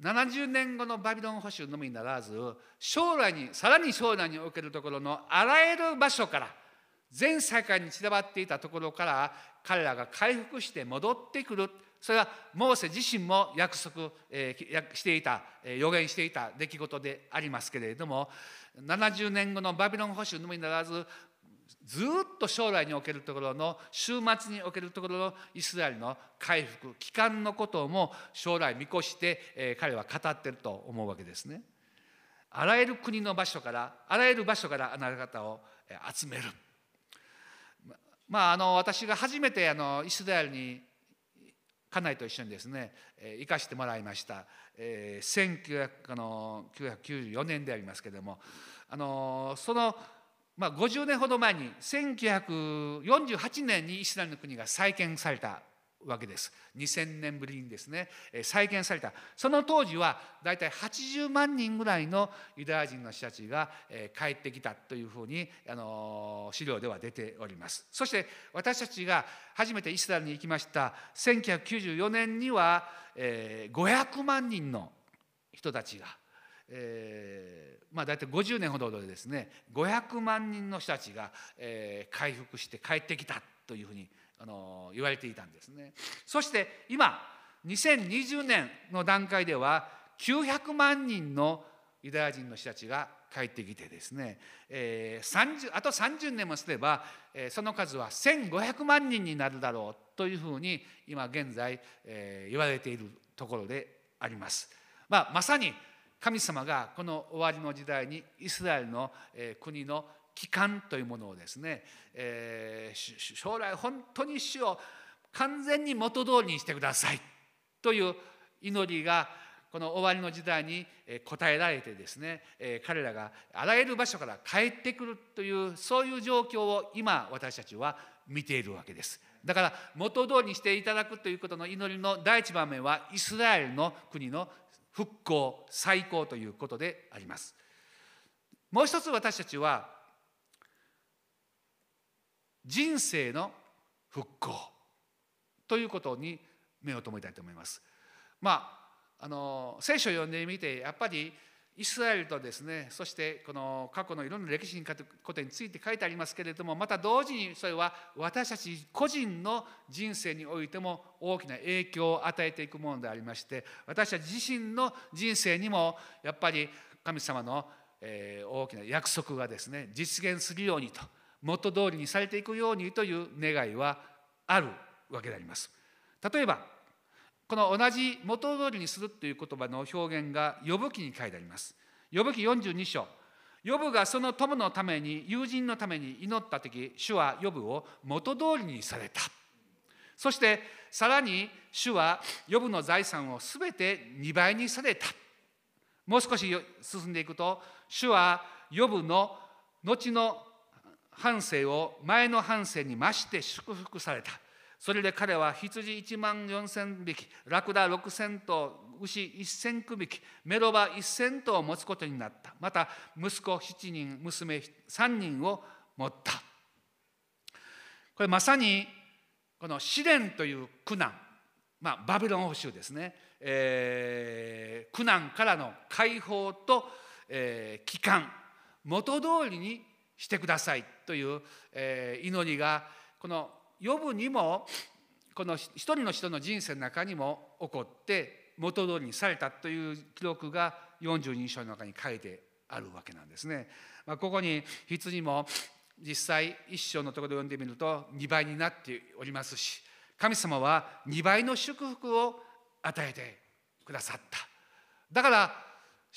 Speaker 2: 70年後のバビロン保守のみならず将来にさらに将来におけるところのあらゆる場所から全世界に散らばっていたところから彼らが回復して戻ってくるそれはモーセ自身も約束、していた、予言していた出来事でありますけれども70年後のバビロン保守のみならずずっと将来におけるところの週末におけるところのイスラエルの回復帰還のことも将来見越して、彼は語ってると思うわけですね。あらゆる国の場所からあらゆる場所からあなた方を集める。まあ、あの私が初めてあのイスラエルに家内と一緒にですね行かしてもらいました、えー、1994年でありますけれども。あのそのまあ、50年ほど前に1948年にイスラエルの国が再建された。わけです。2000年ぶりにですね再建された。その当時は大体80万人ぐらいのユダヤ人の人たちが帰ってきたというふうにあの資料では出ております。そして私たちが初めてイスラエルに行きました1994年には500万人の人たちがえー、まあ大体50年ほどでですね500万人の人たちが、回復して帰ってきたというふうにあの言われていたんですねそして今2020年の段階では900万人のユダヤ人の人たちが帰ってきてですね、えー、あと30年もすれば、えー、その数は1500万人になるだろうというふうに今現在、えー、言われているところであります。まあ、まさに神様がこの終わりの時代にイスラエルの国の帰還というものをですね、えー、将来本当に主を完全に元通りにしてくださいという祈りがこの終わりの時代に応えられてですね彼らがあらゆる場所から帰ってくるというそういう状況を今私たちは見ているわけです。だから元通りにしていただくということの祈りの第一番目はイスラエルの国の復興再興ということでありますもう一つ私たちは人生の復興ということに目を留めたいと思います。まああの聖書を読んでみてやっぱりイスラエルとですねそしてこの過去のいろんな歴史にことについて書いてありますけれどもまた同時にそれは私たち個人の人生においても大きな影響を与えていくものでありまして私たち自身の人生にもやっぱり神様の大きな約束がですね実現するようにと元通りにされていくようにという願いはあるわけであります。例えばこの同じ元通りにするという言葉の表現が呼ぶ記に書いてあります。呼ぶ記42章ヨブがその友のために友人のために祈った時主はヨブを元通りにされたそしてさらに主はヨブの財産をすべて2倍にされたもう少し進んでいくと主はヨブの後の半生を前の半生に増して祝福された。それで彼は羊1万4千匹ラクダ6千頭牛1千区匹メロバ1千頭を持つことになった。また息子7人娘3人を持った。これまさにこの試練という苦難。まあバビロン保守ですね、えー、苦難からの解放と、えー、帰還。元通りにしてくださいという、祈りがこの呼ぶにもこの一人の人の人生の中にも起こって元通りにされたという記録が42章の中に書いてあるわけなんですね。まあ、ここに羊も実際一章のところで読んでみると2倍になっておりますし神様は2倍の祝福を与えてくださった。だから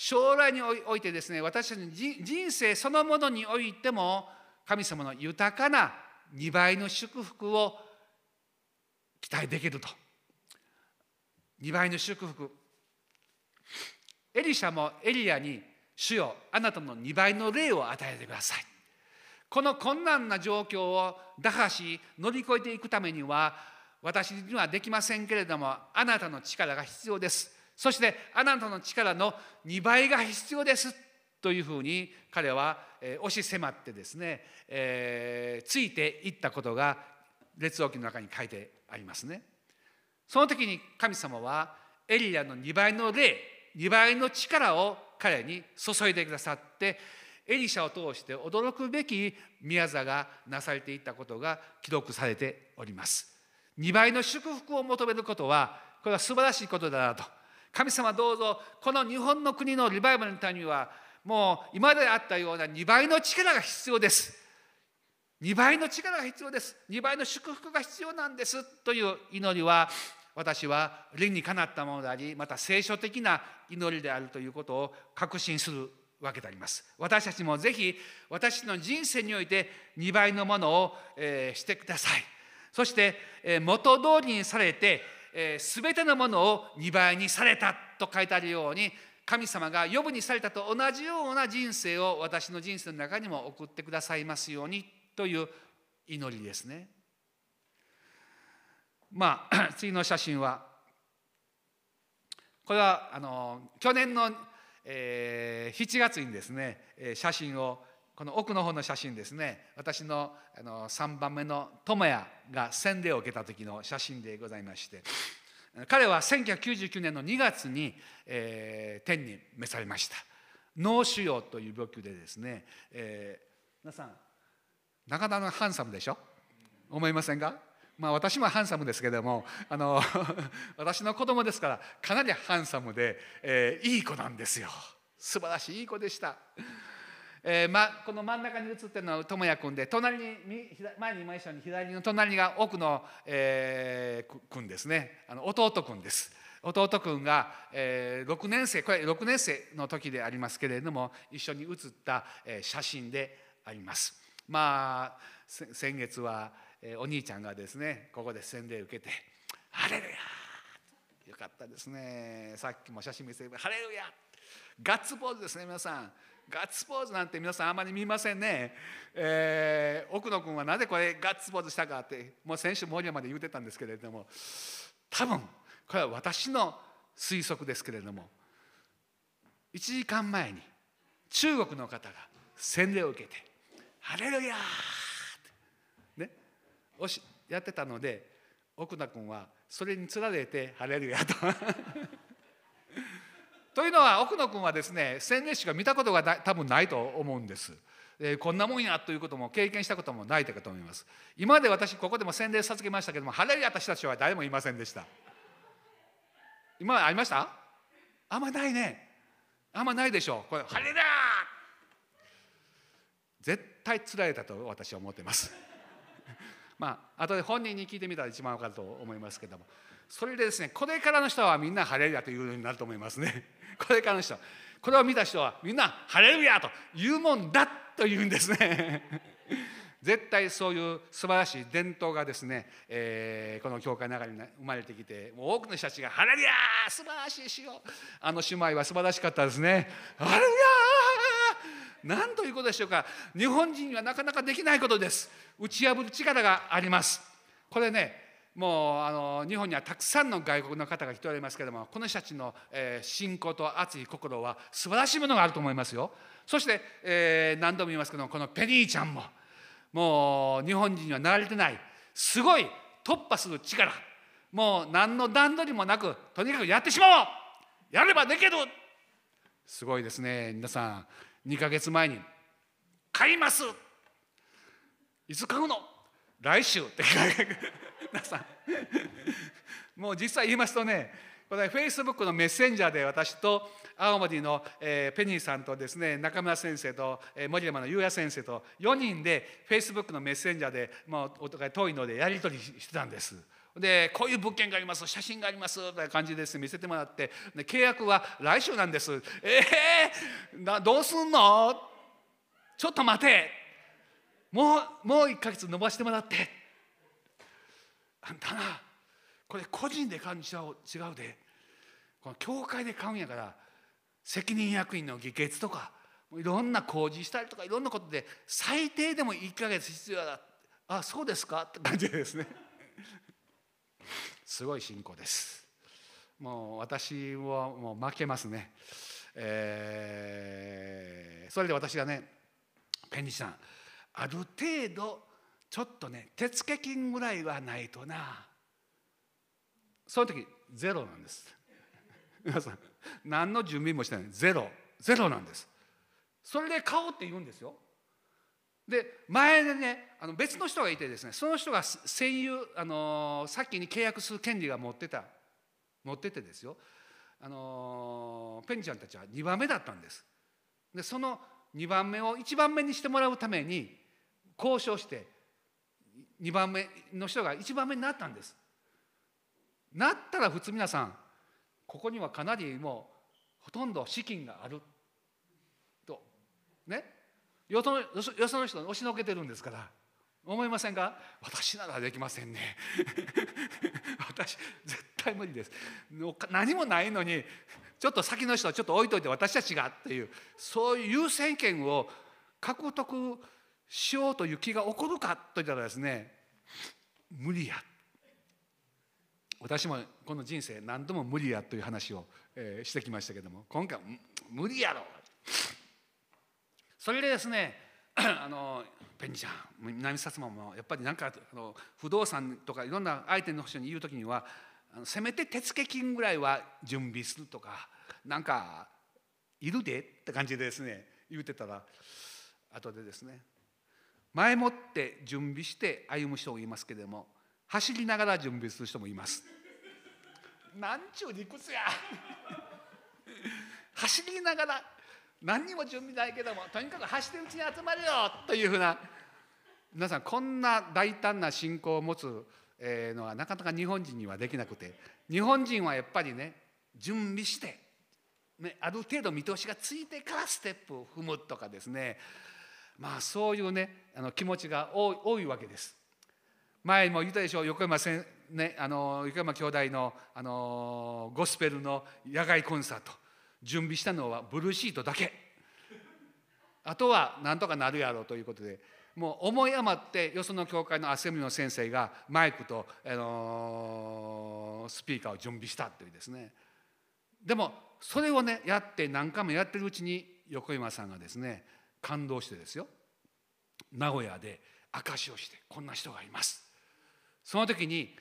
Speaker 2: 将来においてですね私たちの人生そのものにおいても神様の豊かな2倍の祝福を期待できると。2倍の祝福。エリシャもエリアに主よあなたの2倍の霊を与えてください。この困難な状況を打破し乗り越えていくためには私にはできませんけれどもあなたの力が必要です。そしてあなたの力の2倍が必要ですというふうに彼は押し迫ってですね、えー、ついていったことが列王記の中に書いてありますね。その時に神様はエリアの2倍の霊2倍の力を彼に注いでくださってエリシャを通して驚くべき宮座がなされていったことが記録されております。2倍の祝福を求めることはこれは素晴らしいことだなと神様どうぞこの日本の国のリバイバルのためにはもう今まであったような2倍の力が必要です。2倍の力が必要です。2倍の祝福が必要なんですという祈りは私は理にかなったものでありまた聖書的な祈りであるということを確信するわけであります。私たちもぜひ私の人生において2倍のものを、え、してください。そして、え、元通りにされて、えー、全てのものを2倍にされたと書いてあるように神様が予部にされたと同じような人生を私の人生の中にも送ってくださいますようにという祈りですね。まあ 次の写真はこれはあの去年の、えー、7月にですね写真をこの奥の方の写真ですね。私のあの3番目の智也が洗礼を受けた時の写真でございまして。彼は1999年の2月に、えー、天に召されました。脳腫瘍という病気でですね、えー、皆さん中田のハンサムでしょ？思いませんか？まあ私もハンサムですけどもあの 私の子供ですからかなりハンサムで、えー、いい子なんですよ。素晴らしいいい子でした。えーま、この真ん中に写ってるのは智也君で隣に前にいましたように左の隣が奥の、えー、君ですね。あの弟君です。弟君が、えー、6年生これ6年生の時でありますけれども一緒に写った、えー、写真であります。まあ先月は、えー、お兄ちゃんがですねここで洗礼受けて「ハレルヤ!」よかったですね。さっきも写真見せて「ハレルヤ!」ガッツポーズですね皆さん。ガッツポーズなんて皆さんあまり見ませんね、えー、奥野君はなぜこれガッツポーズしたかってもう先週森山で言うてたんですけれども。多分これは私の推測ですけれども。1時間前に中国の方が洗礼を受けて「ハレルヤー!」ってねおしやってたので奥田君はそれにつられて「ハレルヤ」とと。というのは奥野君はですね洗礼師が見たことが多分ないと思うんです。えー、こんなもんやということも経験したこともないかと思います。今まで私ここでも洗礼授けましたけども晴れやったちは誰もいませんでした。今までありました？あんまないね。あんまないでしょう。これ晴れだ絶対つられたと私は思っています。まあ後で本人に聞いてみたら一番わかると思いますけどもそれでですねこれからの人はみんな晴れやというようになると思いますね。これからの人。これを見た人はみんな「ハレルヤ!」と言うもんだと言うんですね。絶対そういう素晴らしい伝統がですね、えー、この教会の中に生まれてきてもう多くの人たちが「ハレルヤー素晴らしいしよあの姉妹は素晴らしかったですね。ハレルヤー何ということでしょうか。日本人にはなかなかできないことです。打ち破る力があります。これねもうあの日本にはたくさんの外国の方が来ておりますけれどもこの人たちの、えー、信仰と熱い心は素晴らしいものがあると思いますよ。そして、えー、何度も言いますけどもこのペニーちゃんももう日本人には慣れてないすごい突破する力もう何の段取りもなくとにかくやってしまおうやればできるすごいですね。皆さん2ヶ月前に「買います!」いつ買うの？来週って皆さもう実際言いますとねこれフェイスブックのメッセンジャーで私と青森の、えー、ペニーさんとですね中村先生と、えー、森山の優也先生と4人でフェイスブックのメッセンジャーで、まあ、お互い遠いのでやり取りしてたんです。でこういう物件があります写真がありますという感じです。見せてもらって。で契約は来週なんです。ええー、などうすんの？ちょっと待て。もうもう1か月延ばしてもらって。あんたなこれ個人で買うに違うで。この教会で買うんやから責任役員の議決とかいろんな工事したりとかいろんなことで最低でも1ヶ月必要だあそうですかって感じですね。すごい信仰です。もう私はもう負けますね、えー、それで私がねペニーさんある程度ちょっとね手付金ぐらいはないとな。その時ゼロなんです。皆さん何の準備もしてない。ゼロ。ゼロなんです。それで買おうって言うんですよ。で前でねあの別の人がいてですねその人が戦友あの先に契約する権利が持ってた。持っててですよ。あのペンちゃんたちは2番目だったんです。でその2番目を1番目にしてもらうために交渉して2番目の人が1番目になったんです。なったら普通皆さんここにはかなりもうほとんど資金がある。とね。よそのよその人に押しのけてるんですから。思いませんか？私ならできませんね。私絶対無理です。何もないのにちょっと先の人はちょっと置いといて私たちがっていうそういう優先権を獲得しようという気が起こるかといったらですね無理や。私もこの人生何度も無理やという話を、してきましたけども今回無理やろ。それでですね あのペンちゃん南薩摩もやっぱりなんかあの不動産とかいろんな相手の人に言う時にはせめて手付金ぐらいは準備するとかなんかいるでって感じでですね言うてたら後でですね前もって準備して歩む人もいますけれども走りながら準備する人もいます。なんちゅう理屈や。走りながら何にも準備ないけどもとにかく走ってうちに集まるよというふうな皆さんこんな大胆な信仰を持つのはなかなか日本人にはできなくて日本人はやっぱりね準備して、ね、ある程度見通しがついてからステップを踏むとかですねまあそういうねあの気持ちが多いわけです。前も言ったでしょう横山せん、ね、あの横山兄弟のあのゴスペルの野外コンサート準備したのはブルーシートだけ。あとはなんとかなるやろうということで。もう思い余ってよその教会のアセンブリの先生がマイクと、あのスピーカーを準備したというですね。でもそれをねやって何回もやってるうちに横山さんがですね感動してですよ。名古屋で証しをしてこんな人がいます。その時に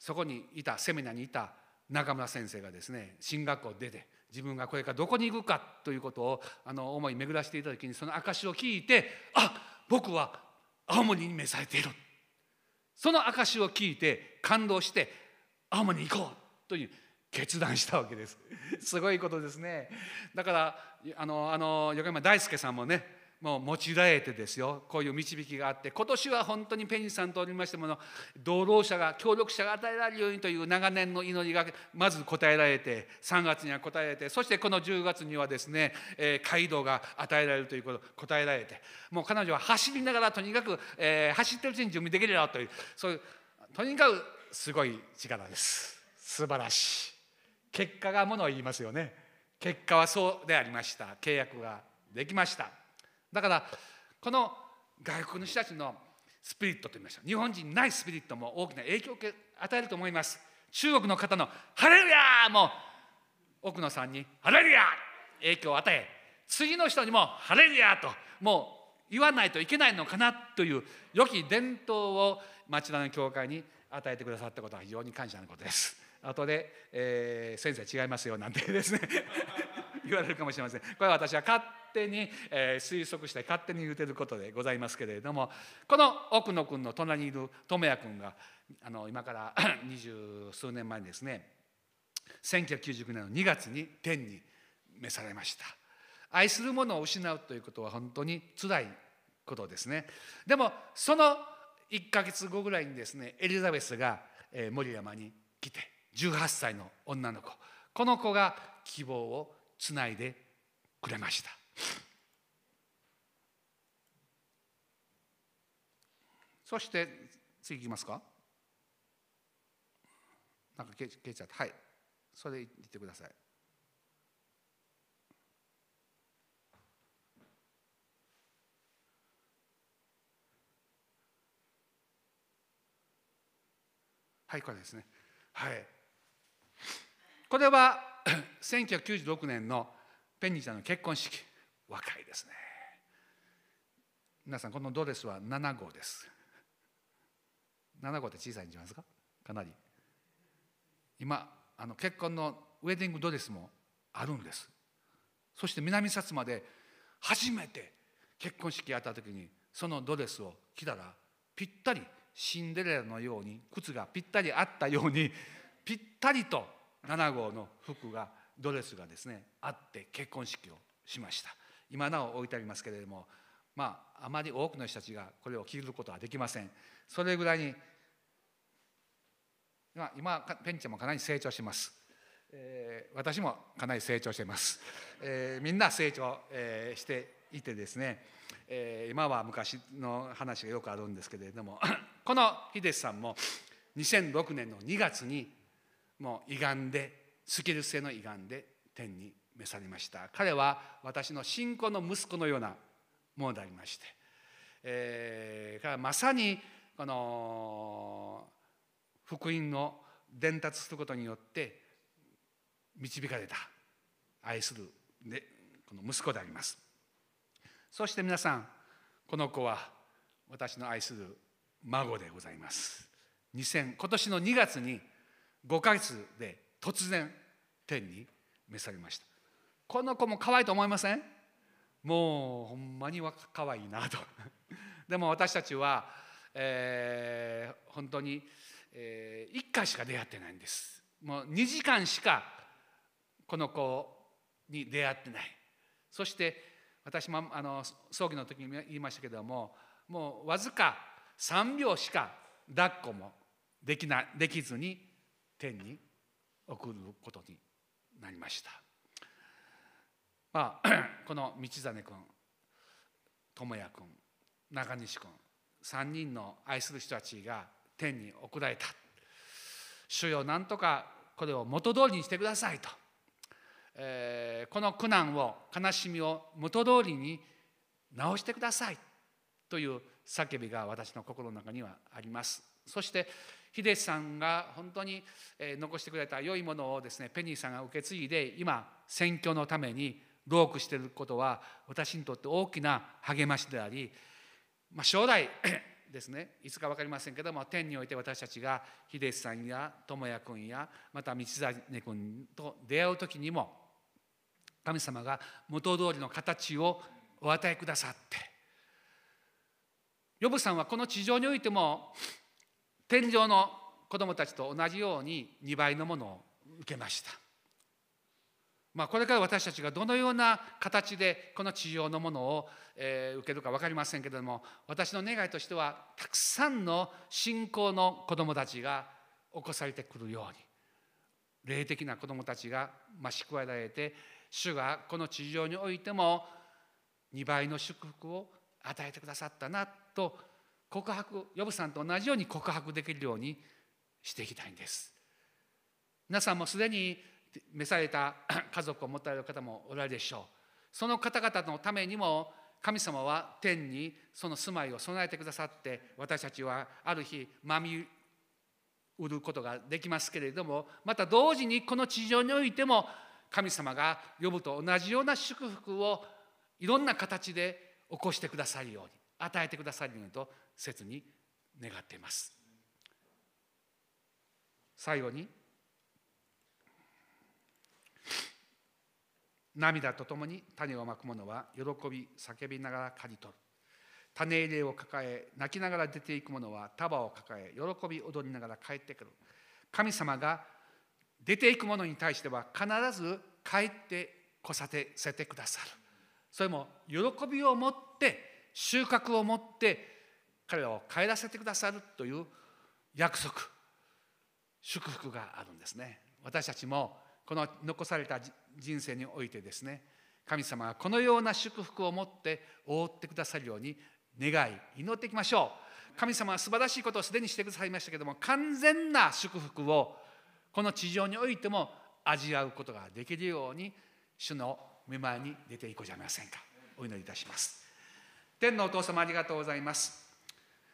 Speaker 2: そこにいたセミナーにいた中村先生がですね進学校出て自分がこれからどこに行くかということをあの思い巡らしていた時にその証を聞いてあ僕は青森に召されている。その証を聞いて感動して青森に行こうという決断したわけです。すごいことですね。だからあのあの横山大輔さんもねもう用いられてですよ。こういう導きがあって。今年は本当にペニーさんとおりましてもの同労者が協力者が与えられるようにという長年の祈りがまず答えられて3月には答えられてそしてこの10月にはですね、えー、街道が与えられるということ答えられて。もう彼女は走りながらとにかく、えー、走ってるうちに準備できるよというそういうとにかくすごい力です。素晴らしい。結果がものを言いますよね。結果はそうでありました。契約ができました。だからこの外国の人たちのスピリットと言いました日本人ないスピリットも大きな影響を与えると思います中国の方の「ハレルヤー!」も奥野さんに「ハレルヤー!」影響を与え次の人にも「ハレルヤー!」ともう言わないといけないのかなという良き伝統を町田の教会に与えてくださったことは非常に感謝のことです。後で、えー、先生違いますよなんてですね 言われるかもしれませんこれは私は勝手に、え、推測して勝手に言うてることでございますけれどもこの奥野君の隣にいる智也君があの今から 二十数年前にですね1999年の2月に天に召されました。愛するものを失うということは本当につらいことですね。でもその1か月後ぐらいにですねエリザベスが、森山に来て18歳の女の子この子が希望をつないでくれました。そして次いきますか。なんか消えちゃった。はい。それで言ってください。はいこれですね。はい。これは 1996年のペンニーちゃんの結婚式。若いですね。皆さんこのドレスは7号です。7号って小さいんじゃないですか？かなり。今あの結婚のウェディングドレスもあるんです。そして南薩摩で初めて結婚式やった時にそのドレスを着たらぴったりシンデレラのように靴がぴったりあったようにぴったりと7号の服がドレスがですねあって結婚式をしました。今なお置いてありますけれどもまああまり多くの人たちがこれを着ることはできません。それぐらいに今ペンちゃんもかなり成長します、えー、私もかなり成長しています、えー、みんな成長、えー、していてですね、えー、今は昔の話がよくあるんですけれども この秀さんも2006年の2月にもう胃がんでスキル性の胃がんで天に召されました。彼は私の信仰の息子のようなものでありまして、えー、まさにこの福音の伝達することによって導かれた。愛するでこの息子であります。そして皆さんこの子は私の愛する孫でございます。2000今年の2月に5ヶ月で突然天に召されました。この子も可愛いと思いません？もうほんまに可愛いなと。でも私たちは、えー、本当に、えー、1回しか出会ってないんです。もう2時間しかこの子に出会ってない。そして私もあの葬儀の時に言いましたけどももうわずか3秒しか抱っこもできなできずに天に送ることになりました。まあ、この道真君智也君中西君3人の愛する人たちが天に送られた。主よなんとかこれを元通りにしてくださいと、えー、この苦難を悲しみを元通りに直してください。という叫びが私の心の中にはあります。そして秀さんが本当に残してくれた良いものをですねペニーさんが受け継いで今選挙のために労苦していることは私にとって大きな励ましであり、まあ、将来 ですねいつか分かりませんけども天において私たちが秀さんや智也君やまた道真君と出会う時にも神様が元通りの形をお与えくださってヨブさんはこの地上においても天上の子供たちと同じように2倍のものを受けました。まあ、これから私たちがどのような形でこの地上のものを、え、受けるか分かりませんけれども私の願いとしてはたくさんの信仰の子どもたちが起こされてくるように霊的な子どもたちが増し加えられて主がこの地上においても2倍の祝福を与えてくださったなと告白ヨブさんと同じように告白できるようにしていきたいんです。皆さんもすでに召された 家族を持たれる方もおられるでしょう。その方々のためにも神様は天にその住まいを備えてくださって私たちはある日まみ売ることができますけれどもまた同時にこの地上においても神様が呼ぶと同じような祝福をいろんな形で起こしてくださるように与えてくださるようにと切に願っています。最後に涙とともに種をまく者は喜び叫びながら刈り取る。種入れを抱え泣きながら出ていく者は束を抱え喜び踊りながら帰ってくる。神様が出ていく者に対しては必ず帰ってこさせてくださる。それも喜びを持って収穫を持って彼らを帰らせてくださるという約束祝福があるんですね。私たちもこの残された人生においてですね神様がこのような祝福を持って覆ってくださるように願い祈っていきましょう。神様は素晴らしいことをすでにしてくださいましたけども完全な祝福をこの地上においても味わうことができるように主の見舞いに出ていこうじゃありませんか。お祈りいたします。天のお父様ありがとうございます。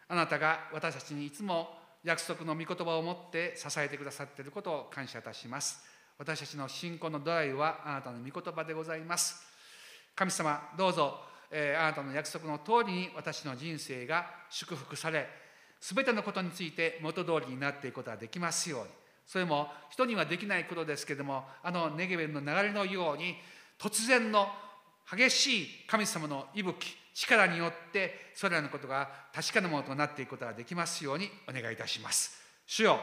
Speaker 2: あなたが私たちにいつも約束の御言葉を持って支えてくださっていることを感謝いたします。私たちの信仰のドライはあなたの御言葉でございます。神様どうぞ、えー、あなたの約束の通りに私の人生が祝福され全てのことについて元通りになっていくことができますように。それも人にはできないことですけれどもあのネゲベルの流れのように突然の激しい神様の息吹力によってそれらのことが確かなものとなっていくことができますようにお願いいたします。主よ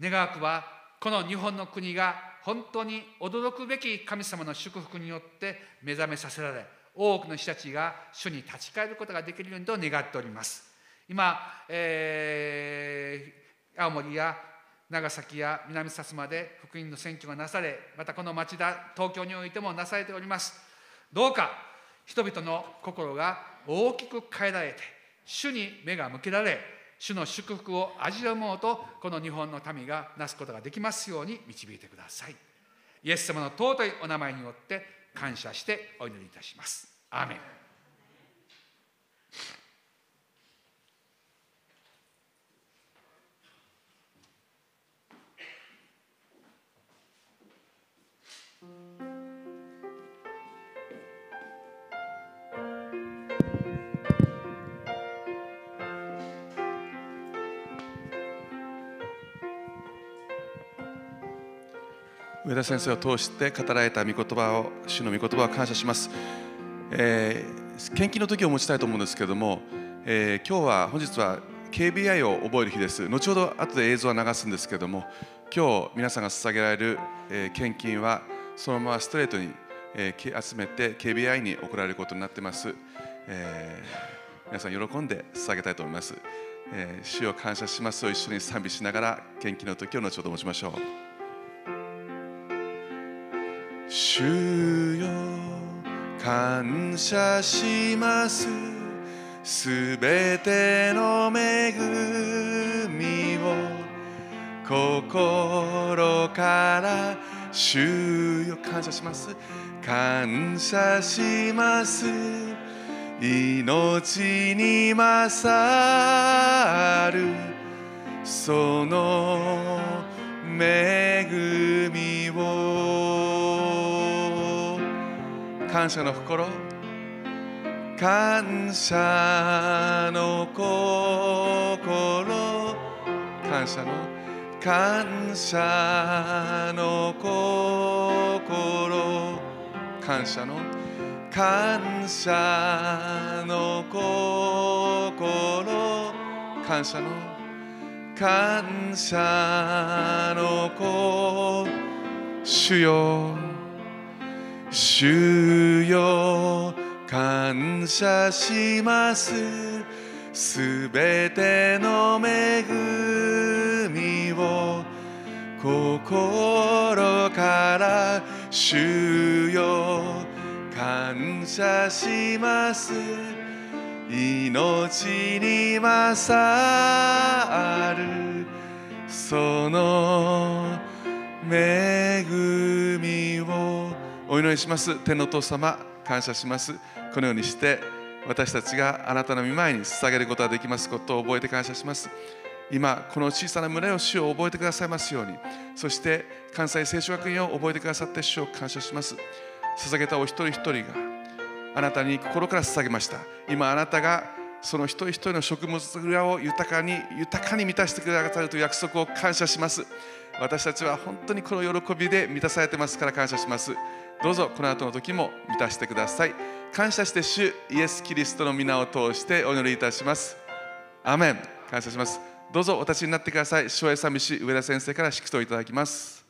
Speaker 2: 願わくはこの日本の国が本当に驚くべき神様の祝福によって目覚めさせられ多くの人たちが主に立ち返ることができるようにと願っております。今、えー、青森や長崎や南薩摩で福音の選挙がなされまたこの町田東京においてもなされております。どうか人々の心が大きく変えられて主に目が向けられ主の祝福を味わうもうとこの日本の民がなすことができますように導いてください。イエス様の尊いお名前によって感謝してお祈りいたします。アーメン。
Speaker 1: 上田先生を通して語られた御言葉を主の御言葉を感謝します、えー、献金の時を持ちたいと思うんですけれども、えー、今日は本日は KBI を覚える日です。後ほど後で映像は流すんですけれども今日皆さんが捧げられる、えー、献金はそのままストレートに、えー、集めて KBI に送られることになっています、えー、皆さん喜んで捧げたいと思います、えー、主を感謝します。を一緒に賛美しながら献金の時を後ほど持ちましょう。主よ感謝します。すべての恵みを心から主よ。感謝します。感謝します命に勝る。その恵みを感謝の心。感謝の心。感謝の？感謝の心。感謝の？感謝の心。感謝の？感謝の子主よ。主よ感謝します。すべての恵みを心から主よ感謝します。命に勝る。その恵みをお祈りします。天のお父様感謝します。このようにして私たちがあなたの御前に捧げることができますことを覚えて感謝します。今この小さな群れを主を覚えてくださいますように。そして関西聖書学院を覚えてくださって主を感謝します。捧げたお一人一人があなたに心から捧げました。今あなたがその一人一人の食物蔵を豊かに豊かに満たしてくださるという約束を感謝します。私たちは本当にこの喜びで満たされてますから感謝します。どうぞこの後の時も満たしてください。感謝して主イエス・キリストの皆を通してお祈りいたします。アメン。感謝します。どうぞお立ちになってください。昭恵寂し上田先生から祝祷いただきます。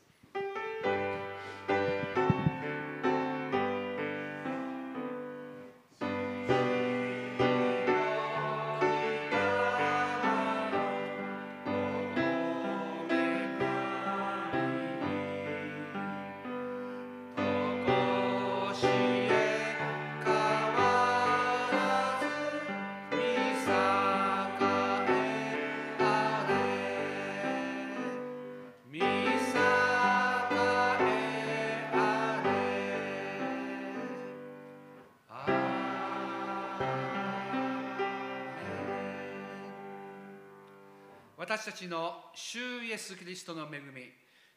Speaker 2: ス・キリストの恵み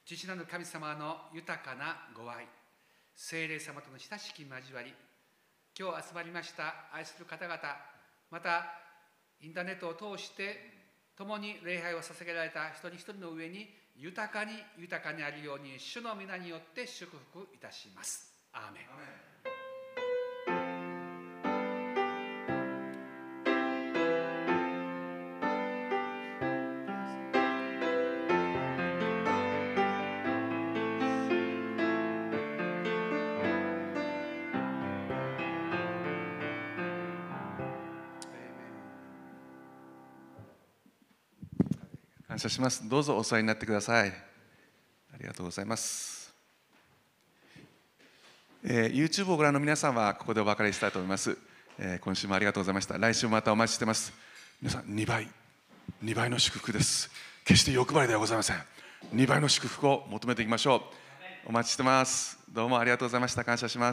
Speaker 2: 父なる神様の豊かなご愛聖霊様との親しき交わり今日集まりました愛する方々またインターネットを通して共に礼拝を捧げられた一人一人の上に豊かに豊かにあるように主の皆によって祝福いたします。アーメン。
Speaker 1: 謝します。どうぞお世話になってください。ありがとうございます、えー YouTube をご覧の皆さんはここでお別れしたいと思います、えー今週もありがとうございました。来週もまたお待ちしてます。皆さん2倍。2倍の祝福です。決して欲張りではございません。2倍の祝福を求めていきましょう。お待ちしてます。どうもありがとうございました。感謝します。